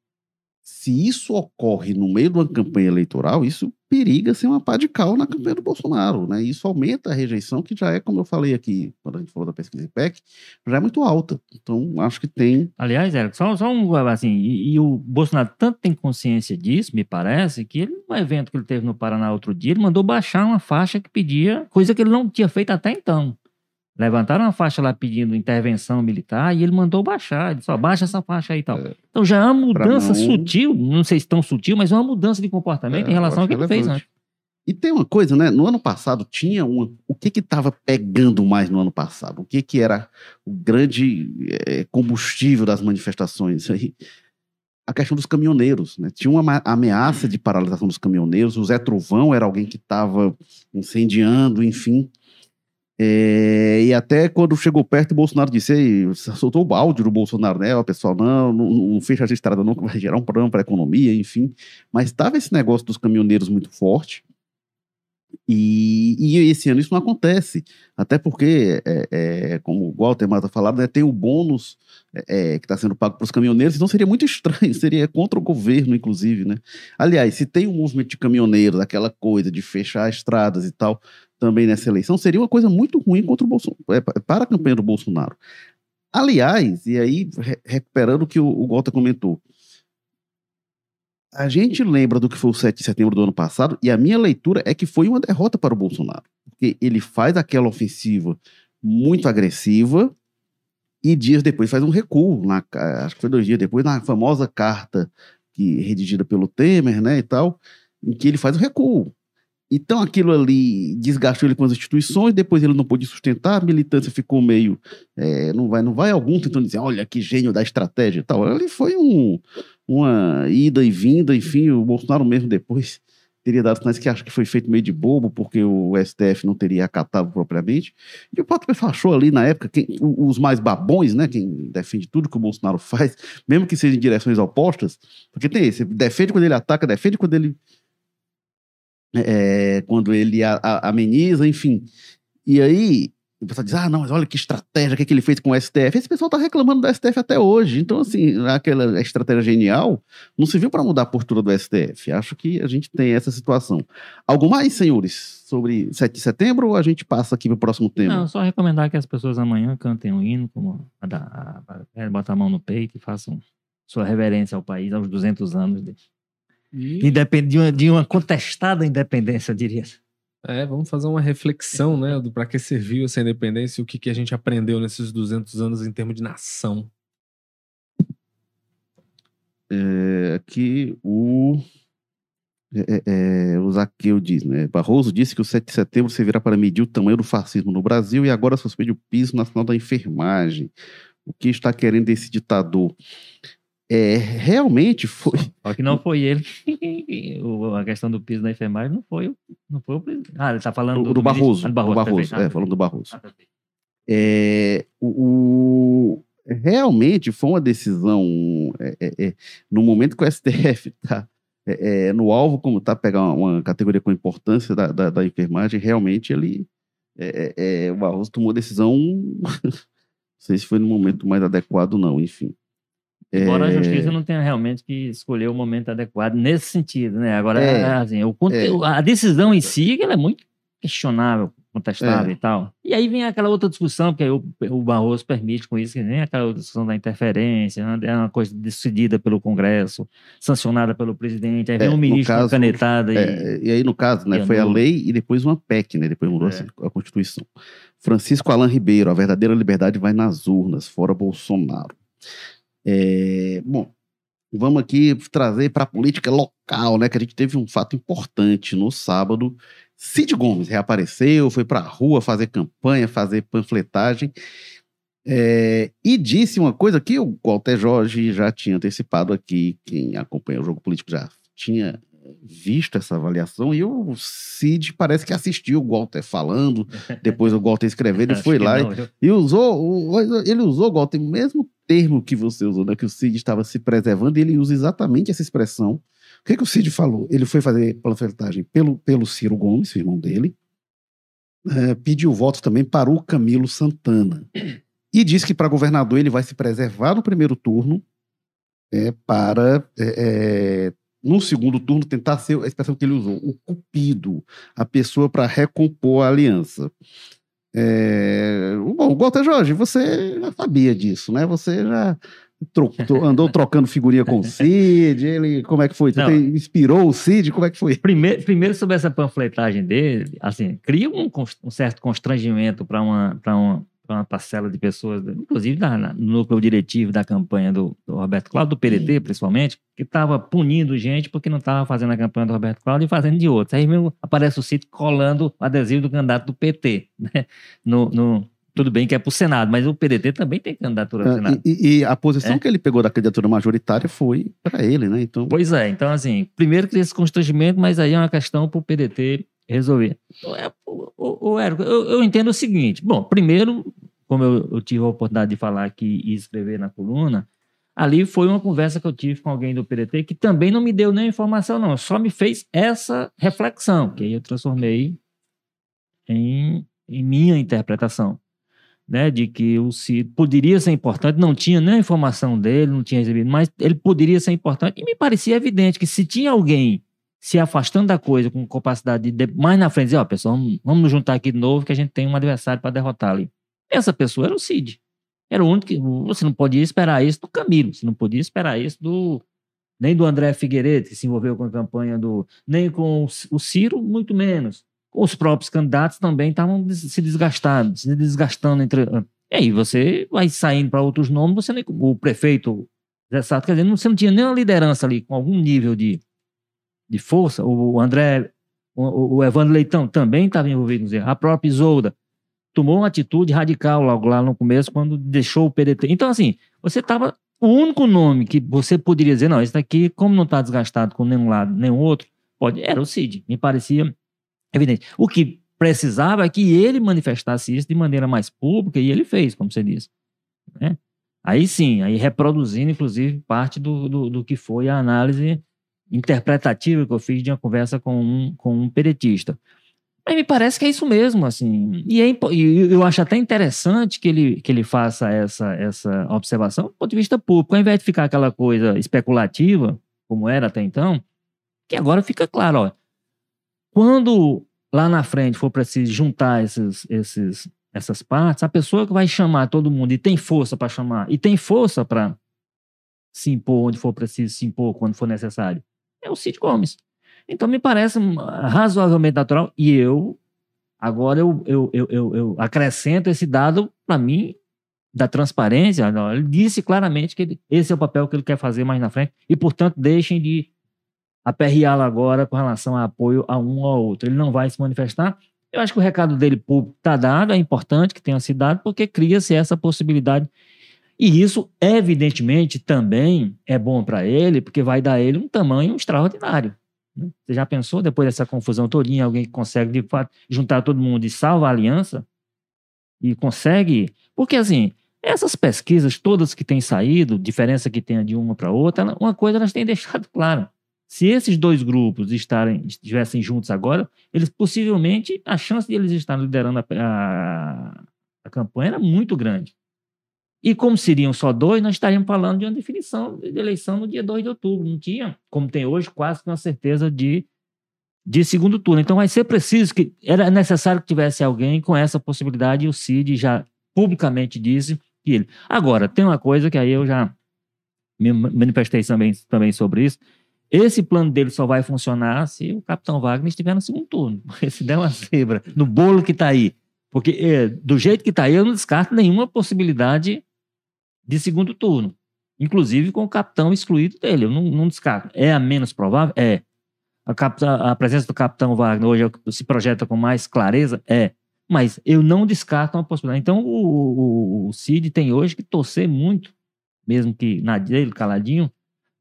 se isso ocorre no meio de uma campanha eleitoral, isso periga ser uma pá de cal na campanha do Bolsonaro, né? Isso aumenta a rejeição, que já é, como eu falei aqui, quando a gente falou da pesquisa IPEC, já é muito alta. Então, acho que tem. Aliás, Érico, só, só um assim, e, e, o Bolsonaro tanto tem consciência disso, me parece, que ele, no evento que ele teve no Paraná outro dia, ele mandou baixar uma faixa que pedia, coisa que ele não tinha feito até então. Levantaram uma faixa lá pedindo intervenção militar e ele mandou baixar. Ele disse, ó, baixa essa faixa aí e tal. É. Então já é uma mudança não... sutil, não sei se tão sutil, mas é uma mudança de comportamento é, em relação ao que ele fez antes. E tem uma coisa, né? No ano passado tinha uma. O que que estava pegando mais no ano passado? O que que era o grande é, combustível das manifestações aí? A questão dos caminhoneiros, né? Tinha uma ameaça de paralisação dos caminhoneiros. O Zé Trovão era alguém que estava incendiando, enfim. É, e até quando chegou perto, o Bolsonaro disse, soltou o áudio do Bolsonaro, né? O pessoal, não, não, não fecha essa estrada não, que vai gerar um problema para a economia, enfim. Mas estava esse negócio dos caminhoneiros muito forte. E, e, esse ano isso não acontece, até porque, é, é, como o Walter Mata falava, né, tem o bônus é, é que está sendo pago para os caminhoneiros, então seria muito estranho, seria contra o governo, inclusive. Né? Aliás, se tem um movimento de caminhoneiros, aquela coisa de fechar estradas e tal, também nessa eleição, seria uma coisa muito ruim contra o Bolsonaro, é, para a campanha do Bolsonaro. Aliás, e aí recuperando o que o, o Gota comentou, a gente lembra do que foi o 7 de setembro do ano passado, e a minha leitura é que foi uma derrota para o Bolsonaro. Porque ele faz aquela ofensiva muito agressiva, e dias depois faz um recuo, na, acho que foi dois dias depois, na famosa carta que redigida pelo Temer, né, e tal, em que ele faz o recuo. Então aquilo ali desgastou ele com as instituições, depois ele não pôde sustentar, a militância ficou meio. É, não vai, não vai algum tentando dizer, olha que gênio da estratégia e tal. Ali foi um, uma ida e vinda, enfim, o Bolsonaro mesmo depois teria dado sinais que acho que foi feito meio de bobo, porque o STF não teria acatado propriamente. E o próprio pessoal achou ali na época, quem, os mais babões, né, quem defende tudo que o Bolsonaro faz, mesmo que seja em direções opostas, porque tem esse, defende quando ele ataca, defende quando ele é, quando ele a, a, ameniza, enfim. E aí, o pessoal diz: ah, não, mas olha que estratégia que, é que ele fez com o STF. Esse pessoal está reclamando do STF até hoje. Então, assim, aquela estratégia genial não se viu para mudar a postura do STF. Acho que a gente tem essa situação. Algo mais, senhores, sobre 7 de setembro ou a gente passa aqui para o próximo tema? Não, só recomendar que as pessoas amanhã cantem um hino, como a, a, a, a, botar a mão no peito e façam sua reverência ao país aos 200 anos dele. E... De, uma, de uma contestada independência, eu diria. É, vamos fazer uma reflexão, né, do para que serviu essa independência e o que, que a gente aprendeu nesses 200 anos em termos de nação. É, aqui o é, é, é o Zaqueu diz, né? Barroso disse que o 7 de setembro servirá para medir o tamanho do fascismo no Brasil e agora suspende o piso nacional da enfermagem. O que está querendo esse ditador? É, realmente foi. Só que não foi ele. a questão do piso da enfermagem não foi, não foi o presidente. Ah, ele está falando do, do, do Barroso. Ah, do Barroso, do Barroso é, falando do Barroso. Ah, é, o, o, realmente foi uma decisão. É, é, é no momento que o STF está é, no alvo, como está pegar uma, uma, categoria com importância da, da, da enfermagem, realmente ele. o Barroso tomou decisão. não sei se foi no momento mais adequado, não, enfim. Embora é... a justiça não tenha realmente que escolher o momento adequado nesse sentido, né? Agora, é... assim, o conteúdo, é. a decisão em si ela é muito questionável. contestável É. e tal. E aí vem aquela outra discussão, aí o, o Barroso permite com isso, que vem aquela discussão da interferência, né? é uma coisa decidida pelo Congresso, sancionada pelo presidente, aí vem É, um ministro caso, canetada e... É, e aí, no caso, né, foi a lei e depois uma PEC, né? Depois mudou É. a Constituição. Francisco Alan Ribeiro, a verdadeira liberdade vai nas urnas, fora Bolsonaro. É, bom, vamos aqui trazer para a política local, né? Que a gente teve um fato importante no sábado. Cid Gomes reapareceu, foi para a rua fazer campanha, fazer panfletagem. é, e disse uma coisa que o Walter Jorge já tinha antecipado aqui, quem acompanha o jogo político já tinha visto essa avaliação, e o Cid parece que assistiu o Walter falando, depois o Walter escrevendo, Acho foi lá e não, viu? e usou, o- ele usou, Walter, mesmo termo que você usou, né? Que o Cid estava se preservando, e ele usa exatamente essa expressão. O que, que o Cid falou? Ele foi fazer panfletagem pelo, pelo Ciro Gomes, o irmão dele, eh, pediu voto também para o Camilo Santana. E disse que para governador ele vai se preservar no primeiro turno é, para, é, é, no segundo turno, tentar ser a expressão que ele usou, o cupido, a pessoa para recompor a aliança. É, bom, Walter Jorge, você já sabia disso, né? Você já tro- tro- andou trocando figurinha com o Cid, ele, como é que foi? Você Não. inspirou o Cid? Como é que foi? Primeiro, primeiro sobre essa panfletagem dele, assim, cria um, um certo constrangimento para uma, pra uma, pra uma parcela de pessoas, inclusive na- no núcleo diretivo da campanha do, do Roberto Cláudio, do PDT principalmente, que estava punindo gente porque não estava fazendo a campanha do Roberto Cláudio e fazendo de outros. Aí mesmo aparece o sítio colando o adesivo do candidato do PT, né? No, no- tudo bem que é para o Senado, mas o PDT também tem candidatura ao Ah, Senado. E, e- e a posição É? que ele pegou da candidatura majoritária foi para ele, né? Então, Pois é, então assim, primeiro cria esse constrangimento, mas aí é uma questão para o PDT resolver. Então, é, o, Érico, eu, eu entendo o seguinte: bom, primeiro, como eu, eu tive a oportunidade de falar aqui e escrever na coluna, ali foi uma conversa que eu tive com alguém do PDT que também não me deu nem informação, não, só me fez essa reflexão, que aí eu transformei em, em minha interpretação. Né, de que o Cid poderia ser importante, não tinha nem informação dele, não tinha recebido, mas ele poderia ser importante, e me parecia evidente que se tinha alguém se afastando da coisa com capacidade de, mais na frente dizer, ó, pessoal, vamos, nos juntar aqui de novo que a gente tem um adversário para derrotar ali. Essa pessoa era o Cid. Era o único que você não podia esperar isso do Camilo, você não podia esperar isso do nem do André Figueiredo, que se envolveu com a campanha do, nem com o Ciro, muito menos. Os próprios candidatos também estavam se desgastando, se desgastando entre e aí você vai saindo para outros nomes, você nem, o prefeito Zé Sato, quer dizer, você não tinha nenhuma liderança ali com algum nível de, de força. O André, o, o Evandro Leitão também estava envolvido no Zé. A própria Isolda tomou uma atitude radical logo lá no começo, quando deixou o PDT. Então, assim, você estava. O único nome que você poderia dizer, não, esse daqui, como não está desgastado com nenhum lado, nenhum outro, pode, era o Cid. Me parecia evidente. O que precisava é que ele manifestasse isso de maneira mais pública, e ele fez, como você disse. né? Aí sim, aí reproduzindo, inclusive, parte do, do, do que foi a análise interpretativa que eu fiz de uma conversa com um, com um peretista. Mas me parece que é isso mesmo, assim. E, é, eu acho até interessante que ele, que ele faça essa, essa observação do ponto de vista público, ao invés de ficar aquela coisa especulativa, como era até então, que agora fica claro, ó, quando lá na frente for preciso juntar esses, esses, essas partes, a pessoa que vai chamar todo mundo e tem força para chamar, e tem força para se impor onde for preciso se impor, quando for necessário, é o Cid Gomes. Então me parece razoavelmente natural, e eu, agora eu, eu, eu, eu, eu acrescento esse dado para mim da transparência. Ele disse claramente que esse é o papel que ele quer fazer mais na frente, e portanto deixem de aperreá-lo agora com relação a apoio a um ou a outro. Ele não vai se manifestar. Eu acho que o recado dele público está dado, é importante que tenha sido dado, porque cria-se essa possibilidade. E isso, evidentemente, também é bom para ele, porque vai dar ele um tamanho extraordinário. né? Você já pensou, depois dessa confusão todinha, alguém que consegue, de fato, juntar todo mundo e salva a aliança? E consegue... Porque, assim, essas pesquisas todas que têm saído, diferença que tem de uma para outra, uma coisa elas têm deixado clara. Se esses dois grupos estarem, estivessem juntos agora, eles possivelmente, a chance de eles estarem liderando a, a, a campanha era muito grande. E como seriam só dois, nós estaríamos falando de uma definição de eleição no dia 2 de outubro. Não tinha, como tem hoje, quase que uma certeza de, de segundo turno. Então vai ser preciso que era necessário que tivesse alguém com essa possibilidade e o Cid já publicamente disse que ele. Agora, tem uma coisa que aí eu já me manifestei também, também sobre isso. Esse plano dele só vai funcionar se o Capitão Wagner estiver no segundo turno. Se der uma zebra no bolo que está aí. Porque é, do jeito que está aí, eu não descarto nenhuma possibilidade de segundo turno. Inclusive com o capitão excluído dele. Eu não, não descarto. É a menos provável? É. A, capitão, a presença do capitão Wagner hoje é se projeta com mais clareza? É. Mas eu não descarto uma possibilidade. Então o, o, o Cid tem hoje que torcer muito, mesmo que na dele, caladinho,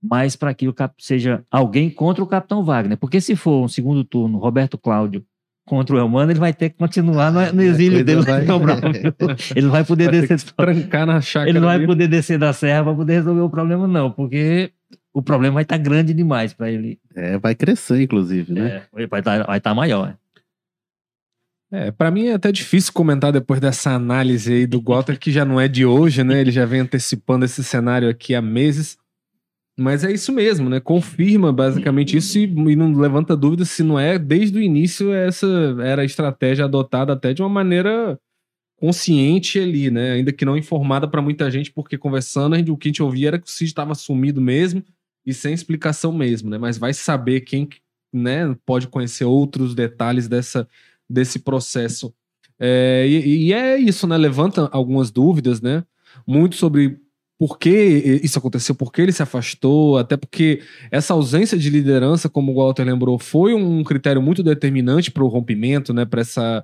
mas para que o cap seja alguém contra o capitão Wagner. Porque se for um segundo turno, Roberto Cláudio contra o Elmano, ele vai ter que continuar no, no exílio dele. Vai... ele não vai poder vai descer. Trancar na chácara. Ele não vai poder descer da serra para poder resolver o problema, não, porque o problema vai estar tá grande demais para ele. É, vai crescer, inclusive, né? É, vai estar tá, vai tá maior. É, para mim é até difícil comentar depois dessa análise aí do Walter, que já não é de hoje, né? Ele já vem antecipando esse cenário aqui há meses. Mas é isso mesmo, né? Confirma basicamente isso e, e, não levanta dúvida se não é desde o início essa era a estratégia adotada até de uma maneira consciente ali, né? Ainda que não informada para muita gente, porque conversando, a gente, o que a gente ouvia era que o Cid estava sumido mesmo e sem explicação mesmo, né? Mas vai saber quem né, pode conhecer outros detalhes dessa, desse processo. É, e, e é isso, né? Levanta algumas dúvidas, né? Muito sobre por que isso aconteceu, por que ele se afastou, até porque essa ausência de liderança, como o Walter lembrou, foi um critério muito determinante para o rompimento, né, para essa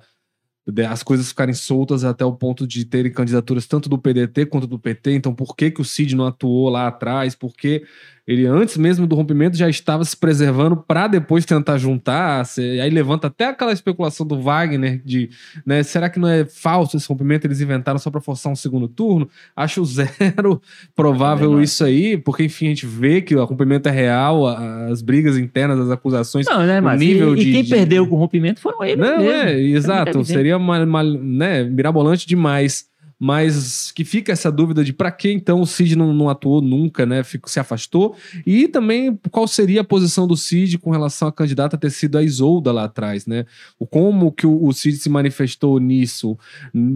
as coisas ficarem soltas até o ponto de terem candidaturas tanto do PDT quanto do PT. Então, por que, que o Cid não atuou lá atrás? Por que ele, antes mesmo do rompimento, já estava se preservando para depois tentar juntar. Aí levanta até aquela especulação do Wagner de, né, será que não é falso esse rompimento? Eles inventaram só para forçar um segundo turno? Acho zero provável é isso aí, porque enfim, a gente vê que o rompimento é real, as brigas internas, as acusações, não, né, mas o nível e, de... E quem de... perdeu com o rompimento foram eles Não, mesmo. é, exato. Seria uma, uma, né, mirabolante demais mas que fica essa dúvida de para que então o Cid não, não, atuou nunca, né? Fico, se afastou. E também qual seria a posição do Cid com relação à candidata ter sido a Isolda lá atrás, né? O como que o, o Cid se manifestou nisso.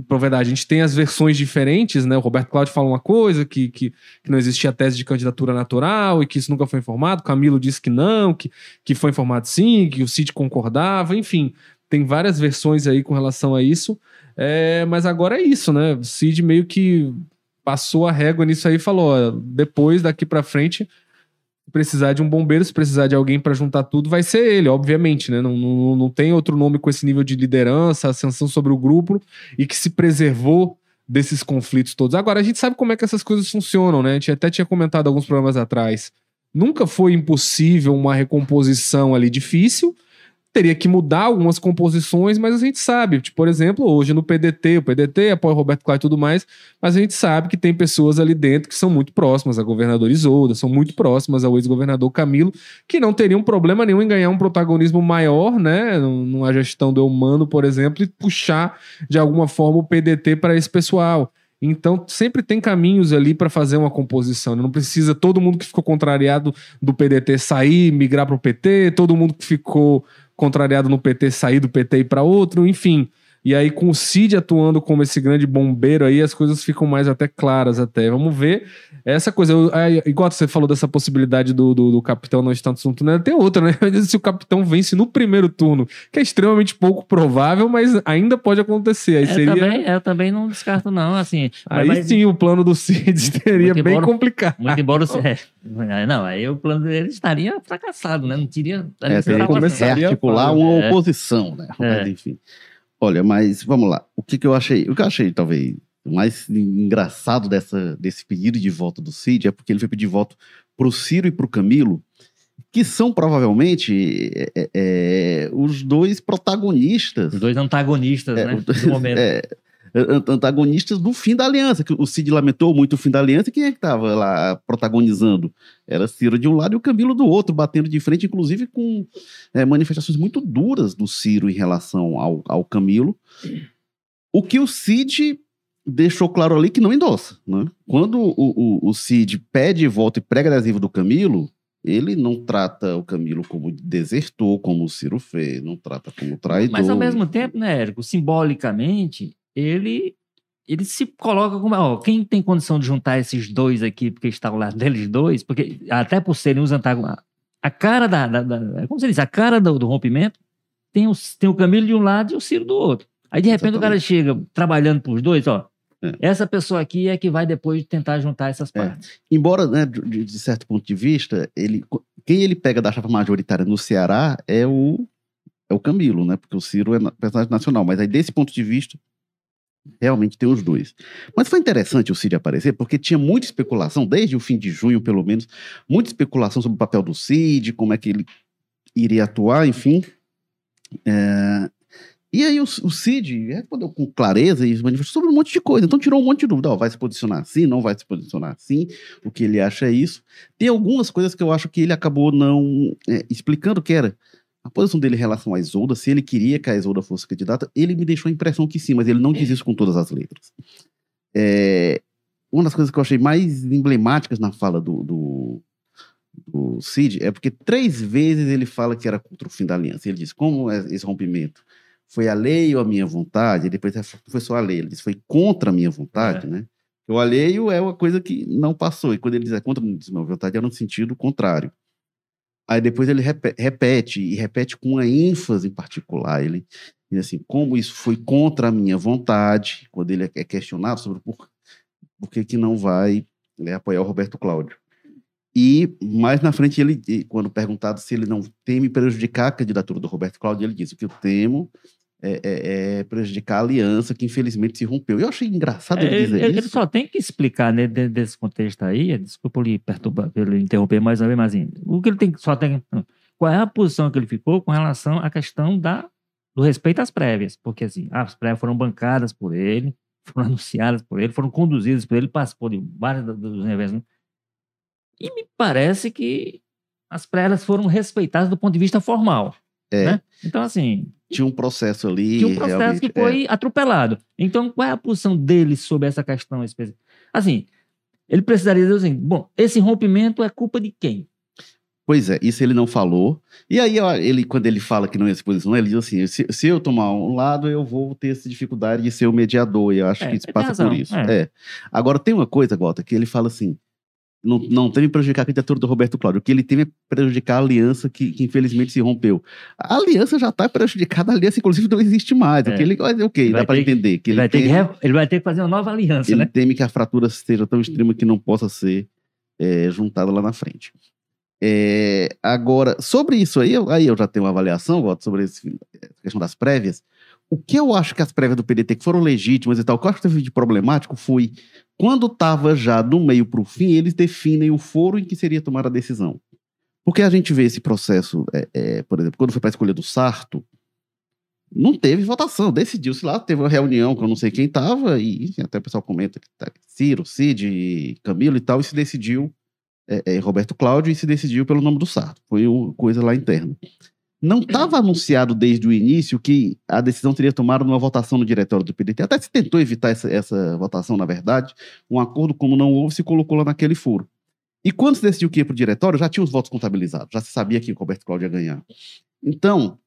Por verdade, a gente tem as versões diferentes, né? O Roberto Cláudio fala uma coisa, que, que, que, não existia tese de candidatura natural e que isso nunca foi informado. Camilo disse que não, que, que foi informado sim, que o Cid concordava, enfim. Tem várias versões aí com relação a isso. É, mas agora é isso, né? O Cid meio que passou a régua nisso aí e falou: ó, depois, daqui para frente, precisar de um bombeiro, se precisar de alguém para juntar tudo, vai ser ele, obviamente, né? Não, não, não tem outro nome com esse nível de liderança, ascensão sobre o grupo e que se preservou desses conflitos todos. Agora, a gente sabe como é que essas coisas funcionam, né? A gente até tinha comentado alguns programas atrás. Nunca foi impossível uma recomposição ali difícil teria que mudar algumas composições, mas a gente sabe, tipo, por exemplo, hoje no PDT, o PDT apoia o Roberto Cláudio e tudo mais, mas a gente sabe que tem pessoas ali dentro que são muito próximas a governador Isolda, são muito próximas ao ex-governador Camilo, que não teriam problema nenhum em ganhar um protagonismo maior, né, numa gestão do humano, por exemplo, e puxar de alguma forma o PDT para esse pessoal. Então, sempre tem caminhos ali para fazer uma composição. Não precisa todo mundo que ficou contrariado do PDT sair, migrar para o PT, todo mundo que ficou contrariado no PT sair do PT e para outro, enfim. E aí, com o Cid atuando como esse grande bombeiro aí, as coisas ficam mais até claras até. Vamos ver. Essa coisa, eu, é, igual você falou dessa possibilidade do, do, do capitão não estar no segundo turno, tem outra, né? Se o capitão vence no primeiro turno, que é extremamente pouco provável, mas ainda pode acontecer. Aí eu seria... Também, eu também não descarto, não, assim. Aí mas, sim, o plano do Cid seria bem embora, complicado. Muito embora... É, não, aí o plano dele estaria fracassado, né? Não teria... É, teria que rearticular uma é. oposição, né? Mas, é. enfim... Olha, mas vamos lá. O que, que eu achei? O que eu achei, talvez, mais engraçado dessa, desse pedido de voto do Cid é porque ele foi pedir voto para o Ciro e para o Camilo, que são provavelmente é, é, é, os dois protagonistas. Os dois antagonistas, é, né? Do momento. Antagonistas do fim da aliança, que o Cid lamentou muito o fim da aliança, quem é que estava lá protagonizando? Era Ciro de um lado e o Camilo do outro, batendo de frente, inclusive com é, manifestações muito duras do Ciro em relação ao, ao Camilo. O que o Cid deixou claro ali que não endossa. Né? Quando o, o, o Cid pede volta e prega adesivo do Camilo, Ele não trata o Camilo como desertor, como o Ciro fez, não trata como traidor. Mas ao mesmo tempo, né, Érico, simbolicamente, ele ele se coloca como, ó, quem tem condição de juntar esses dois aqui, porque está ao lado deles dois, porque até por serem os antagonistas, a cara da, da, da, como você diz, a cara do, do rompimento tem o, tem o Camilo de um lado e o Ciro do outro. Aí de repente Exatamente. o cara chega trabalhando para os dois, ó, é. Essa pessoa aqui é que vai depois tentar juntar essas é. partes. É. Embora, né, de, de, certo ponto de vista, ele, quem ele pega da chapa majoritária no Ceará é o, é o Camilo, né? Porque o Ciro é personagem nacional. Mas aí, desse ponto de vista, realmente tem os dois. Mas foi interessante o Ciro aparecer, porque tinha muita especulação, desde o fim de junho, pelo menos, muita especulação sobre o papel do Cid, como é que ele iria atuar, enfim. É, e aí o, o Cid respondeu com clareza e manifestou sobre um monte de coisa. Então tirou um monte de dúvida. Ó, vai se posicionar assim, não vai se posicionar assim. O que ele acha é isso. Tem algumas coisas que eu acho que ele acabou não é, explicando que era a posição dele em relação à Isolda, se ele queria que a Isolda fosse candidata, ele me deixou a impressão que sim, mas ele não diz isso com todas as letras. É, uma das coisas que eu achei mais emblemáticas na fala do, do, do Cid é porque três vezes ele fala que era contra o fim da aliança. Ele diz, como é esse rompimento foi a lei ou a minha vontade? E depois foi só a lei. Ele disse, foi contra a minha vontade, é. né? O alheio é uma coisa que não passou. E quando ele diz é contra a minha vontade, era no sentido contrário. Aí depois ele repete, e repete com uma ênfase em particular. Ele diz assim, como isso foi contra a minha vontade, quando ele é questionado sobre por, por que, que não vai né, apoiar o Roberto Cláudio. E mais na frente, ele, quando perguntado se ele não teme prejudicar a candidatura do Roberto Cláudio, ele diz: o que eu temo é, é, é, prejudicar a aliança que infelizmente se rompeu. Eu achei engraçado ele, dizer ele, isso. Ele só tem que explicar né, desse contexto aí, desculpa lhe perturbar, lhe interromper mais uma vez, mas assim, o que ele tem só tem qual é a posição que ele ficou com relação à questão da, do respeito às prévias, porque assim, as prévias foram bancadas por ele, foram anunciadas por ele, foram conduzidas por ele, participou de vários dos eventos, e me parece que as prévias foram respeitadas do ponto de vista formal. É. Né? Então, assim, tinha um processo ali. Tinha um processo que foi é. atropelado. Então, qual é a posição dele sobre essa questão específica? Assim, ele precisaria dizer assim: bom, esse rompimento é culpa de quem? Pois é, isso ele não falou. E aí, ele, quando ele fala que não se posicionar, ele diz assim: se, se, eu tomar um lado, eu vou ter essa dificuldade de ser o mediador. E eu acho é, que isso passa por isso. É. é. Agora, tem uma coisa, Gota, que ele fala assim: não, não teme prejudicar a candidatura do Roberto Cláudio. O que ele teme é prejudicar a aliança que, que infelizmente se rompeu. A aliança já está prejudicada, a aliança, inclusive, não existe mais. É. O que ele, ok, ele dá para entender. Que ele, ele, vai teme, que, ele vai ter que fazer uma nova aliança, ele né? teme que a fratura seja tão extrema que não possa ser é, juntada lá na frente. É, agora, sobre isso aí, aí eu já tenho uma avaliação, Goto, sobre essa questão das prévias. O que eu acho que as prévias do PDT que foram legítimas e tal, o que eu acho que teve de problemático foi quando estava já do meio para o fim, eles definem o foro em que seria tomada a decisão. Porque a gente vê esse processo, é, é, por exemplo, quando foi para a escolha do Sarto, não teve votação, decidiu-se lá, teve uma reunião que eu não sei quem estava, e até o pessoal comenta que tá Ciro, Cid, Camilo e tal, e se decidiu, é, é, Roberto Cláudio, e se decidiu pelo nome do Sarto. Foi uma coisa lá interna. Não estava anunciado desde o início que a decisão teria tomado numa votação no diretório do PDT. Até se tentou evitar essa, essa votação, na verdade. Um acordo, como não houve, se colocou lá naquele foro. E quando se decidiu que ia para o diretório, já tinha os votos contabilizados, já se sabia que o Roberto Cláudio ia ganhar. Então,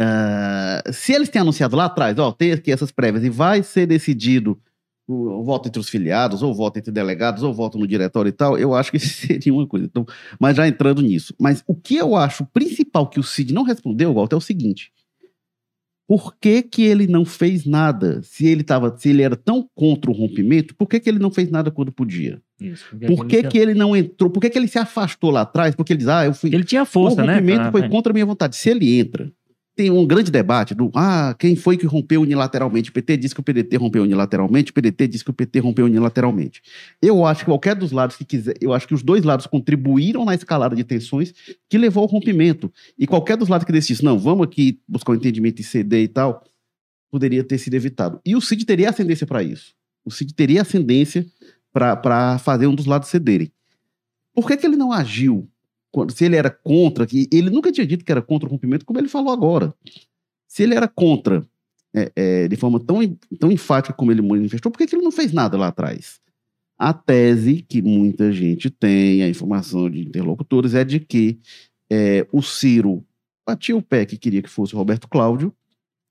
uh, se eles têm anunciado lá atrás, ó, tem aqui essas prévias e vai ser decidido o, o, voto entre os filiados, ou voto entre delegados, ou voto no diretório e tal, eu acho que seria uma coisa. Então, mas já entrando nisso. Mas o que eu acho principal que o Cid não respondeu, Walter, é o seguinte. Por que, que ele não fez nada? Se ele tava, se ele era tão contra o rompimento, por que, que ele não fez nada quando podia? Isso, por que, que ele não entrou? Por que, que ele se afastou lá atrás? Porque ele diz, ah, eu fui. Ele tinha força, né? O rompimento né? foi contra a minha vontade. Se ele entra tem um grande debate do ah, quem foi que rompeu unilateralmente? O PT disse que o PDT rompeu unilateralmente, o PDT disse que o PT rompeu unilateralmente. Eu acho que qualquer dos lados que quiser, eu acho que os dois lados contribuíram na escalada de tensões que levou ao rompimento. E qualquer dos lados que decidisse, não, vamos aqui buscar um entendimento e ceder e tal, poderia ter sido evitado. E o Cid teria ascendência para isso. O Cid teria ascendência para fazer um dos lados cederem. Por que, que ele não agiu se ele era contra, ele nunca tinha dito que era contra o rompimento, como ele falou agora. Se ele era contra é, é, de forma tão, tão enfática como ele manifestou, por que, que ele não fez nada lá atrás? A tese que muita gente tem, a informação de interlocutores, é de que é, o Ciro batia o pé que queria que fosse o Roberto Cláudio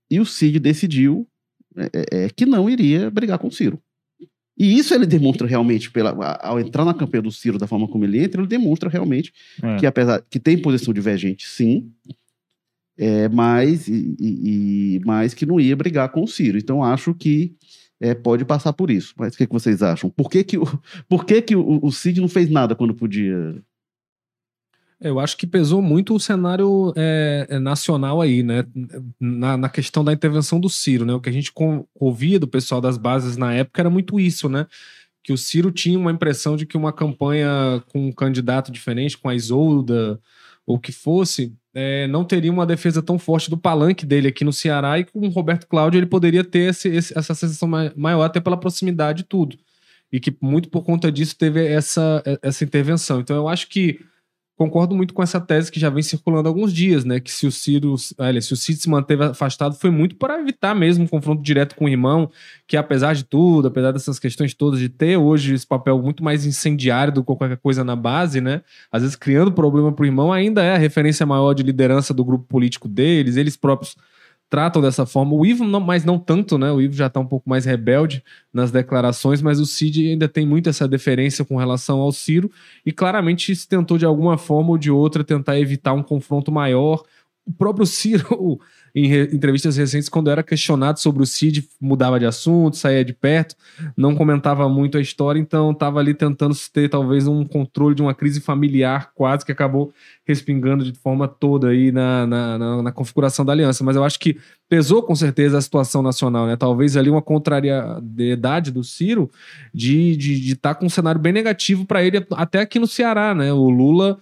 e o Cid decidiu é, é, é que não iria brigar com o Ciro. E isso ele demonstra realmente, pela, ao entrar na campanha do Ciro da forma como ele entra, ele demonstra realmente é. que apesar que tem posição divergente, sim, é, mas, e, e, mas que não ia brigar com o Ciro. Então acho que é, pode passar por isso. Mas o que, que vocês acham? Por que, que, o, por que, que o, o Cid não fez nada quando podia eu acho que pesou muito o cenário é, é, nacional aí, né? Na, na, questão da intervenção do Ciro, né? O que a gente ouvia do pessoal das bases na época era muito isso, né? Que o Ciro tinha uma impressão de que uma campanha com um candidato diferente, com a Isolda, ou que fosse, é, não teria uma defesa tão forte do palanque dele aqui no Ceará e com o Roberto Cláudio ele poderia ter esse, esse, essa sensação maior até pela proximidade e tudo. E que muito por conta disso teve essa, essa intervenção. Então eu acho que concordo muito com essa tese que já vem circulando há alguns dias, né? Que se o Ciro, olha, se o Ciro se manteve afastado foi muito para evitar mesmo um confronto direto com o irmão, que apesar de tudo, apesar dessas questões todas de ter hoje esse papel muito mais incendiário do que qualquer coisa na base, né? Às vezes criando problema para o irmão, ainda é a referência maior de liderança do grupo político deles, eles próprios tratam dessa forma. O Ivo, não, mas não tanto, né? O Ivo já está um pouco mais rebelde nas declarações, mas o Cid ainda tem muito essa deferência com relação ao Ciro e claramente se tentou de alguma forma ou de outra tentar evitar um confronto maior. O próprio Ciro em entrevistas recentes, quando era questionado sobre o Cid, mudava de assunto, saía de perto, não comentava muito a história, então estava ali tentando ter talvez um controle de uma crise familiar quase que acabou respingando de forma toda aí na, na, na, na configuração da aliança. Mas eu acho que pesou com certeza a situação nacional, né? Talvez ali uma contrariedade do Ciro de estar de, de tá com um cenário bem negativo para ele até aqui no Ceará, né? O Lula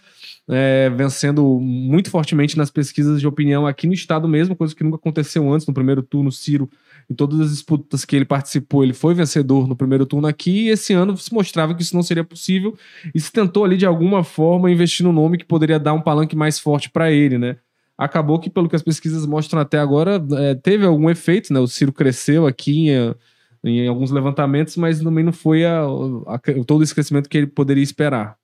é, vencendo muito fortemente nas pesquisas de opinião aqui no estado mesmo, coisa que nunca aconteceu antes. No primeiro turno, Ciro, em todas as disputas que ele participou, ele foi vencedor no primeiro turno aqui, e esse ano se mostrava que isso não seria possível, e se tentou ali de alguma forma investir no nome que poderia dar um palanque mais forte para ele, né? Acabou que, pelo que as pesquisas mostram até agora, é, teve algum efeito, né? O Ciro cresceu aqui em, alguns levantamentos, mas também não foi a, a, todo esse crescimento que ele poderia esperar.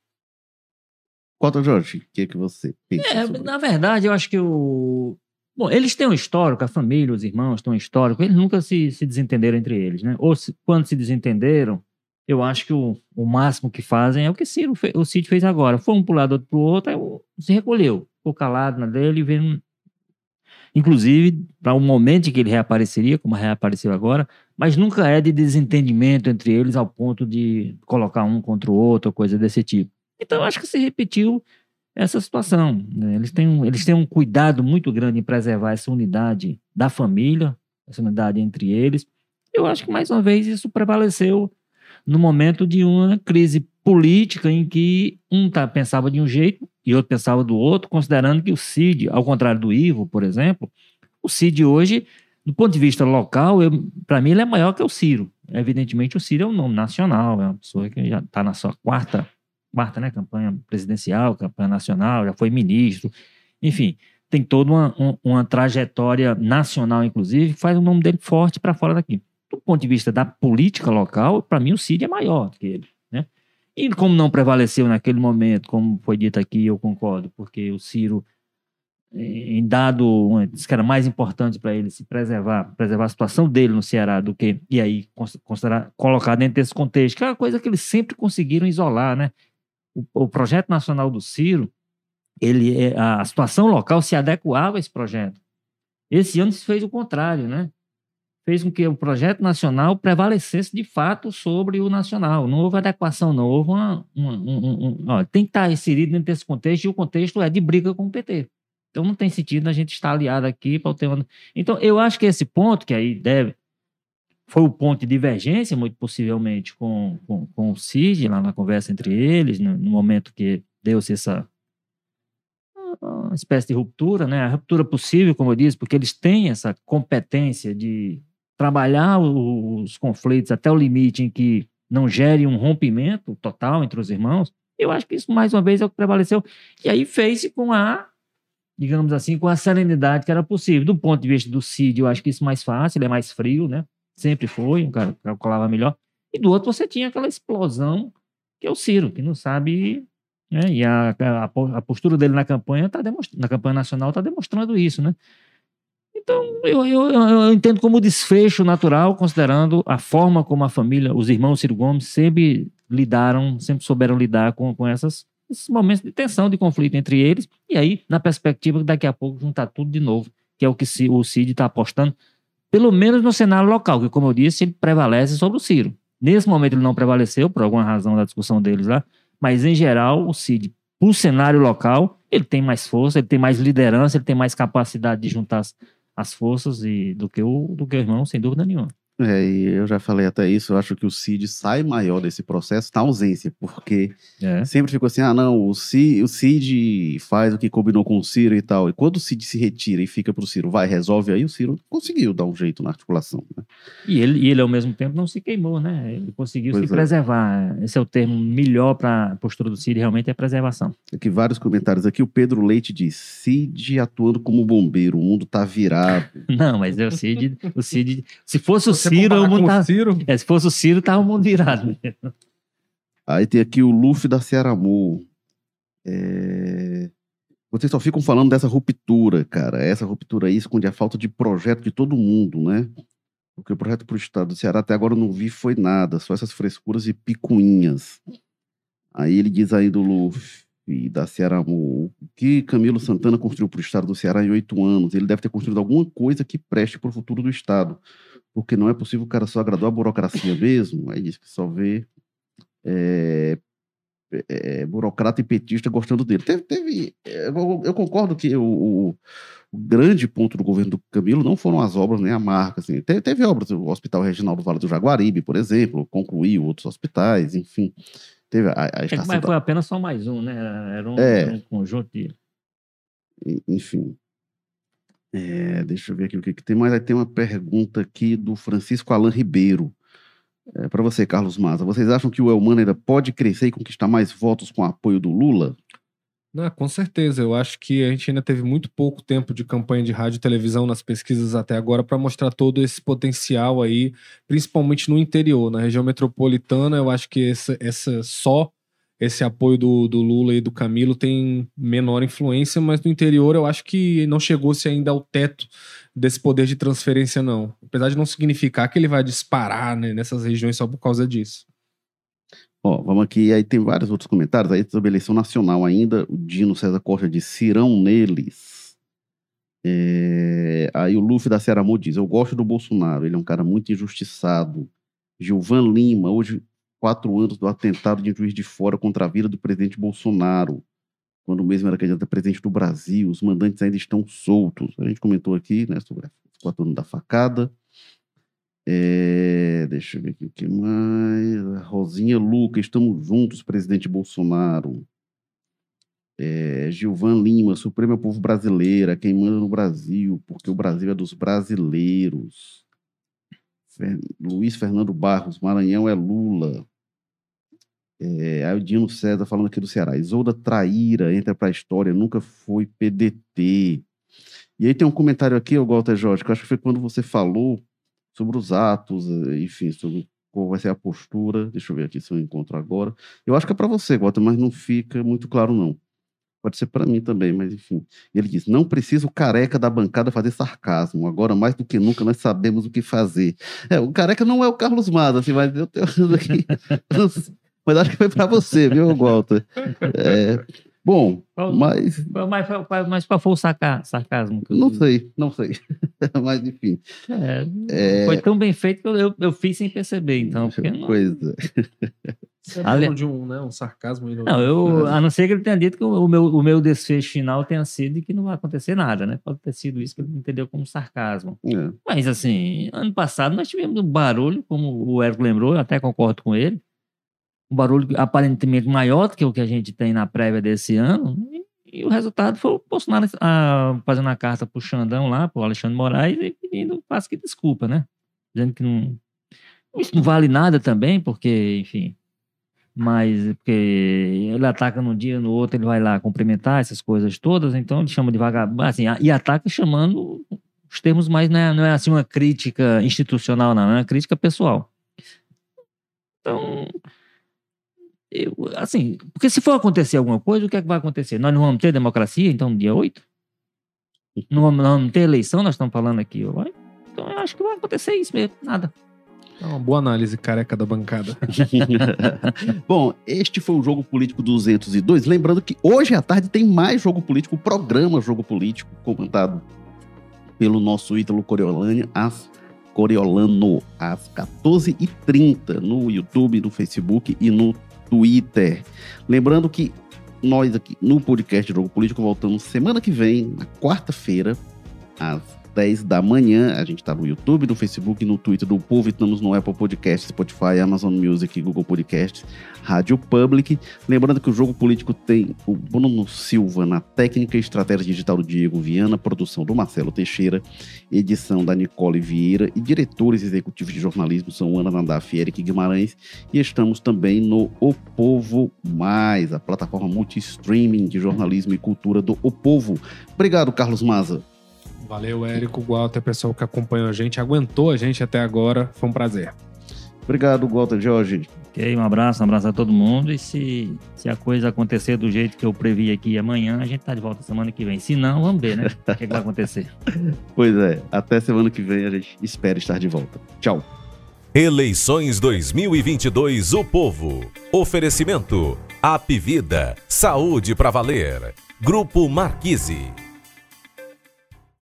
Cota Jorge, o que, é que você pensa? É, na verdade, eu acho que o. Bom, eles têm um histórico, a família, os irmãos têm um histórico, eles nunca se, se desentenderam entre eles, né? Ou se, quando se desentenderam, eu acho que o, o máximo que fazem é o que Ciro fe, o Cid fez agora. Foi um pro lado, outro pro outro, aí se recolheu, ficou calado na dele, vendo. Inclusive, para um momento em que ele reapareceria, como reapareceu agora, mas nunca é de desentendimento entre eles ao ponto de colocar um contra o outro, coisa desse tipo. Então, acho que se repetiu essa situação. Né? Eles, têm um, eles têm um cuidado muito grande em preservar essa unidade da família, essa unidade entre eles. Eu acho que, mais uma vez, isso prevaleceu no momento de uma crise política em que um tá, pensava de um jeito e outro pensava do outro, considerando que o CID, ao contrário do Ivo, por exemplo, o CID hoje, do ponto de vista local, para mim ele é maior que o Ciro. Evidentemente, o Ciro é um nome nacional, é uma pessoa que já está na sua quarta quarta né, campanha presidencial, campanha nacional, já foi ministro, enfim, tem toda uma, uma trajetória nacional, inclusive, que faz o nome dele forte para fora daqui. Do ponto de vista da política local, para mim o Cid é maior que ele. Né? E como não prevaleceu naquele momento, como foi dito aqui, eu concordo, porque o Ciro, em dado, disse que era mais importante para ele se preservar, preservar a situação dele no Ceará do que, e aí, considerar, colocar dentro desse contexto, que é uma coisa que eles sempre conseguiram isolar, né? O, o projeto nacional do Ciro, ele, é, a situação local se adequava a esse projeto. Esse ano se fez o contrário, né? Fez com que o projeto nacional prevalecesse de fato sobre o nacional. Não houve adequação, não houve uma. uma um, um, ó, tem que estar inserido dentro desse contexto e o contexto é de briga com o PT. Então não tem sentido a gente estar aliado aqui para o tema. Então eu acho que esse ponto, que aí deve, foi o ponto de divergência, muito possivelmente, com, com, com o Cid, lá na conversa entre eles, no, no momento que deu-se essa uma espécie de ruptura, né? A ruptura possível, como eu disse, porque eles têm essa competência de trabalhar os conflitos até o limite em que não gere um rompimento total entre os irmãos. Eu acho que isso, mais uma vez, é o que prevaleceu. E aí fez-se com a, digamos assim, com a serenidade que era possível. Do ponto de vista do Cid, eu acho que isso é mais fácil, ele é mais frio, né? Sempre foi, um cara que calculava melhor. E do outro você tinha aquela explosão que é o Ciro, que não sabe. Né? E a, a, a postura dele na campanha, tá na campanha nacional está demonstrando isso, né? Então, eu, eu, eu, entendo como desfecho natural, considerando a forma como a família, os irmãos Ciro Gomes, sempre lidaram, sempre souberam lidar com, com essas, esses momentos de tensão, de conflito entre eles. E aí, na perspectiva, daqui a pouco juntar tudo de novo, que é o que o Cid está apostando, pelo menos no cenário local, que, como eu disse, ele prevalece sobre o Ciro. Nesse momento ele não prevaleceu, por alguma razão da discussão deles lá, mas em geral o Cid, para o cenário local, ele tem mais força, ele tem mais liderança, ele tem mais capacidade de juntar as, as forças e, do, que o, do que o irmão, sem dúvida nenhuma. É, e eu já falei até isso, eu acho que o Cid sai maior desse processo na ausência, porque é. sempre ficou assim, ah não, o Cid, o Cid faz o que combinou com o Ciro e tal, e quando o Cid se retira e fica pro Ciro, vai, resolve aí, o Ciro conseguiu dar um jeito na articulação. Né? E, ele, e ele ao mesmo tempo não se queimou, né, ele conseguiu pois se é. preservar, esse é o termo melhor para a postura do Cid, realmente é preservação. Aqui vários comentários aqui, o Pedro Leite diz, Cid atuando como bombeiro, o mundo tá virado. não, mas é o Cid, o Cid, se fosse o Ciro, o mundo tá... Ciro? É, se fosse o Ciro, tava o mundo virado mesmo. Aí tem aqui o Luffy da Cearamu. É... Vocês só ficam falando dessa ruptura, cara. Essa ruptura aí esconde a falta de projeto de todo mundo, né? Porque o projeto para o estado do Ceará até agora eu não vi foi nada, só essas frescuras e picuinhas. Aí ele diz aí do Luffy da Cearamu, o que Camilo Santana construiu para o estado do Ceará em oito anos? Ele deve ter construído alguma coisa que preste para o futuro do estado porque não é possível o cara só agradar a burocracia mesmo. Aí diz que só vê é, é, burocrata e petista gostando dele. Teve, teve eu, eu, concordo que o, o, o, grande ponto do governo do Camilo não foram as obras nem a marca. Assim. Teve, teve obras, o Hospital Regional do Vale do Jaguaribe, por exemplo, concluiu outros hospitais, enfim. Teve a, a é, mas foi apenas só mais um, né? Era um, é, era um conjunto de. Enfim. É, deixa eu ver aqui o que, que tem mais. Aí tem uma pergunta aqui do Francisco Alan Ribeiro. É, Para você, Carlos Maza, vocês acham que o Elmano ainda pode crescer e conquistar mais votos com o apoio do Lula? Com certeza. Eu acho que a gente ainda teve muito pouco tempo de campanha de rádio e televisão nas pesquisas até agora para mostrar todo esse potencial aí, principalmente no interior. Na região metropolitana, eu acho que essa, essa só esse apoio do, do Lula e do Camilo tem menor influência, mas no interior eu acho que não chegou-se ainda ao teto desse poder de transferência, não. Apesar de não significar que ele vai disparar né, nessas regiões só por causa disso. Ó, vamos aqui, aí tem vários outros comentários aí sobre eleição nacional ainda. O Dino César Costa diz: Cirão neles. É... Aí o Luffy da Serra diz: Eu gosto do Bolsonaro, ele é um cara muito injustiçado. Gilvan Lima, hoje quatro anos do atentado de Juiz de Fora contra a vida do presidente Bolsonaro, quando mesmo era candidato a presidente do Brasil, os mandantes ainda estão soltos. A gente comentou aqui né, sobre os quatro anos da facada. É, deixa eu ver aqui o que mais. Rosinha Luca, estamos juntos, presidente Bolsonaro. É, Gilvan Lima, Supremo é povo brasileiro, quem manda no Brasil, porque o Brasil é dos brasileiros. Luiz Fernando Barros, Maranhão é Lula. É, aí o Dino César falando aqui do Ceará. Isolda Traíra entra para a história, nunca foi PDT. E aí tem um comentário aqui, Walter Jorge, que eu acho que foi quando você falou sobre os atos, enfim, sobre qual vai ser a postura. Deixa eu ver aqui se eu encontro agora. Eu acho que é para você, Walter, mas não fica muito claro, não. Pode ser para mim também, mas enfim. Ele diz: não precisa o careca da bancada fazer sarcasmo. Agora, mais do que nunca, nós sabemos o que fazer. É, o careca não é o Carlos Maza, assim, mas eu tenho aqui. mas acho que foi para você, viu, Walter? É, bom, mas. Mas, mas qual foi o saca, sarcasmo? não sei, não sei. mas enfim. É, é... Foi tão bem feito que eu, eu, fiz sem perceber, então. Não... Coisa. Você é de um, né, um sarcasmo. Não, eu, a não ser que ele tenha dito que o meu, o meu desfecho final tenha sido que não vai acontecer nada, né? Pode ter sido isso que ele entendeu como sarcasmo. É. Mas, assim, ano passado nós tivemos um barulho, como o Érico lembrou, eu até concordo com ele, um barulho aparentemente maior do que o que a gente tem na prévia desse ano, e, o resultado foi o Bolsonaro a, fazendo a carta pro Xandão lá, pro Alexandre Moraes, e pedindo quase que desculpa, né? Dizendo que não, isso não vale nada também, porque, enfim, mas porque ele ataca num dia, no outro ele vai lá cumprimentar essas coisas todas, então ele chama de vagabundo, assim, e ataca chamando os termos mais, não é, não é assim uma crítica institucional, não, é uma crítica pessoal. Então, eu, assim, porque se for acontecer alguma coisa, o que é que vai acontecer? Nós não vamos ter democracia, então, no dia 8? Não vamos, não vamos ter eleição, nós estamos falando aqui. Vai? Então, eu acho que vai acontecer isso mesmo, nada. É uma boa análise careca da bancada. Bom, este foi o Jogo Político 202. Lembrando que hoje à tarde tem mais Jogo Político, o programa Jogo Político, comentado pelo nosso Ítalo Coriolano às, Coriolano, às 14h30 no YouTube, no Facebook e no Twitter. Lembrando que nós aqui no podcast Jogo Político voltamos semana que vem, na quarta-feira, às 10 da manhã. A gente está no YouTube, no Facebook, no Twitter do Povo. Estamos no Apple Podcast, Spotify, Amazon Music, Google Podcast, Rádio Public. Lembrando que o Jogo Político tem o Bruno Silva na técnica e estratégia digital do Diego Viana, produção do Marcelo Teixeira, edição da Nicole Vieira e diretores executivos de jornalismo são Ana Nandaf e Eric Guimarães. E estamos também no O Povo Mais, a plataforma multi-streaming de jornalismo e cultura do O Povo. Obrigado, Carlos Maza. Valeu, Érico, Walter, pessoal que acompanhou a gente, aguentou a gente até agora. Foi um prazer. Obrigado, Walter Jorge. Ok, um abraço, um abraço a todo mundo. E se, se a coisa acontecer do jeito que eu previ aqui amanhã, a gente tá de volta semana que vem. Se não, vamos ver, né? O que, é que vai acontecer. Pois é, até semana que vem a gente espera estar de volta. Tchau. Eleições 2022 O Povo. Oferecimento. Apvida. Saúde para valer. Grupo Marquise.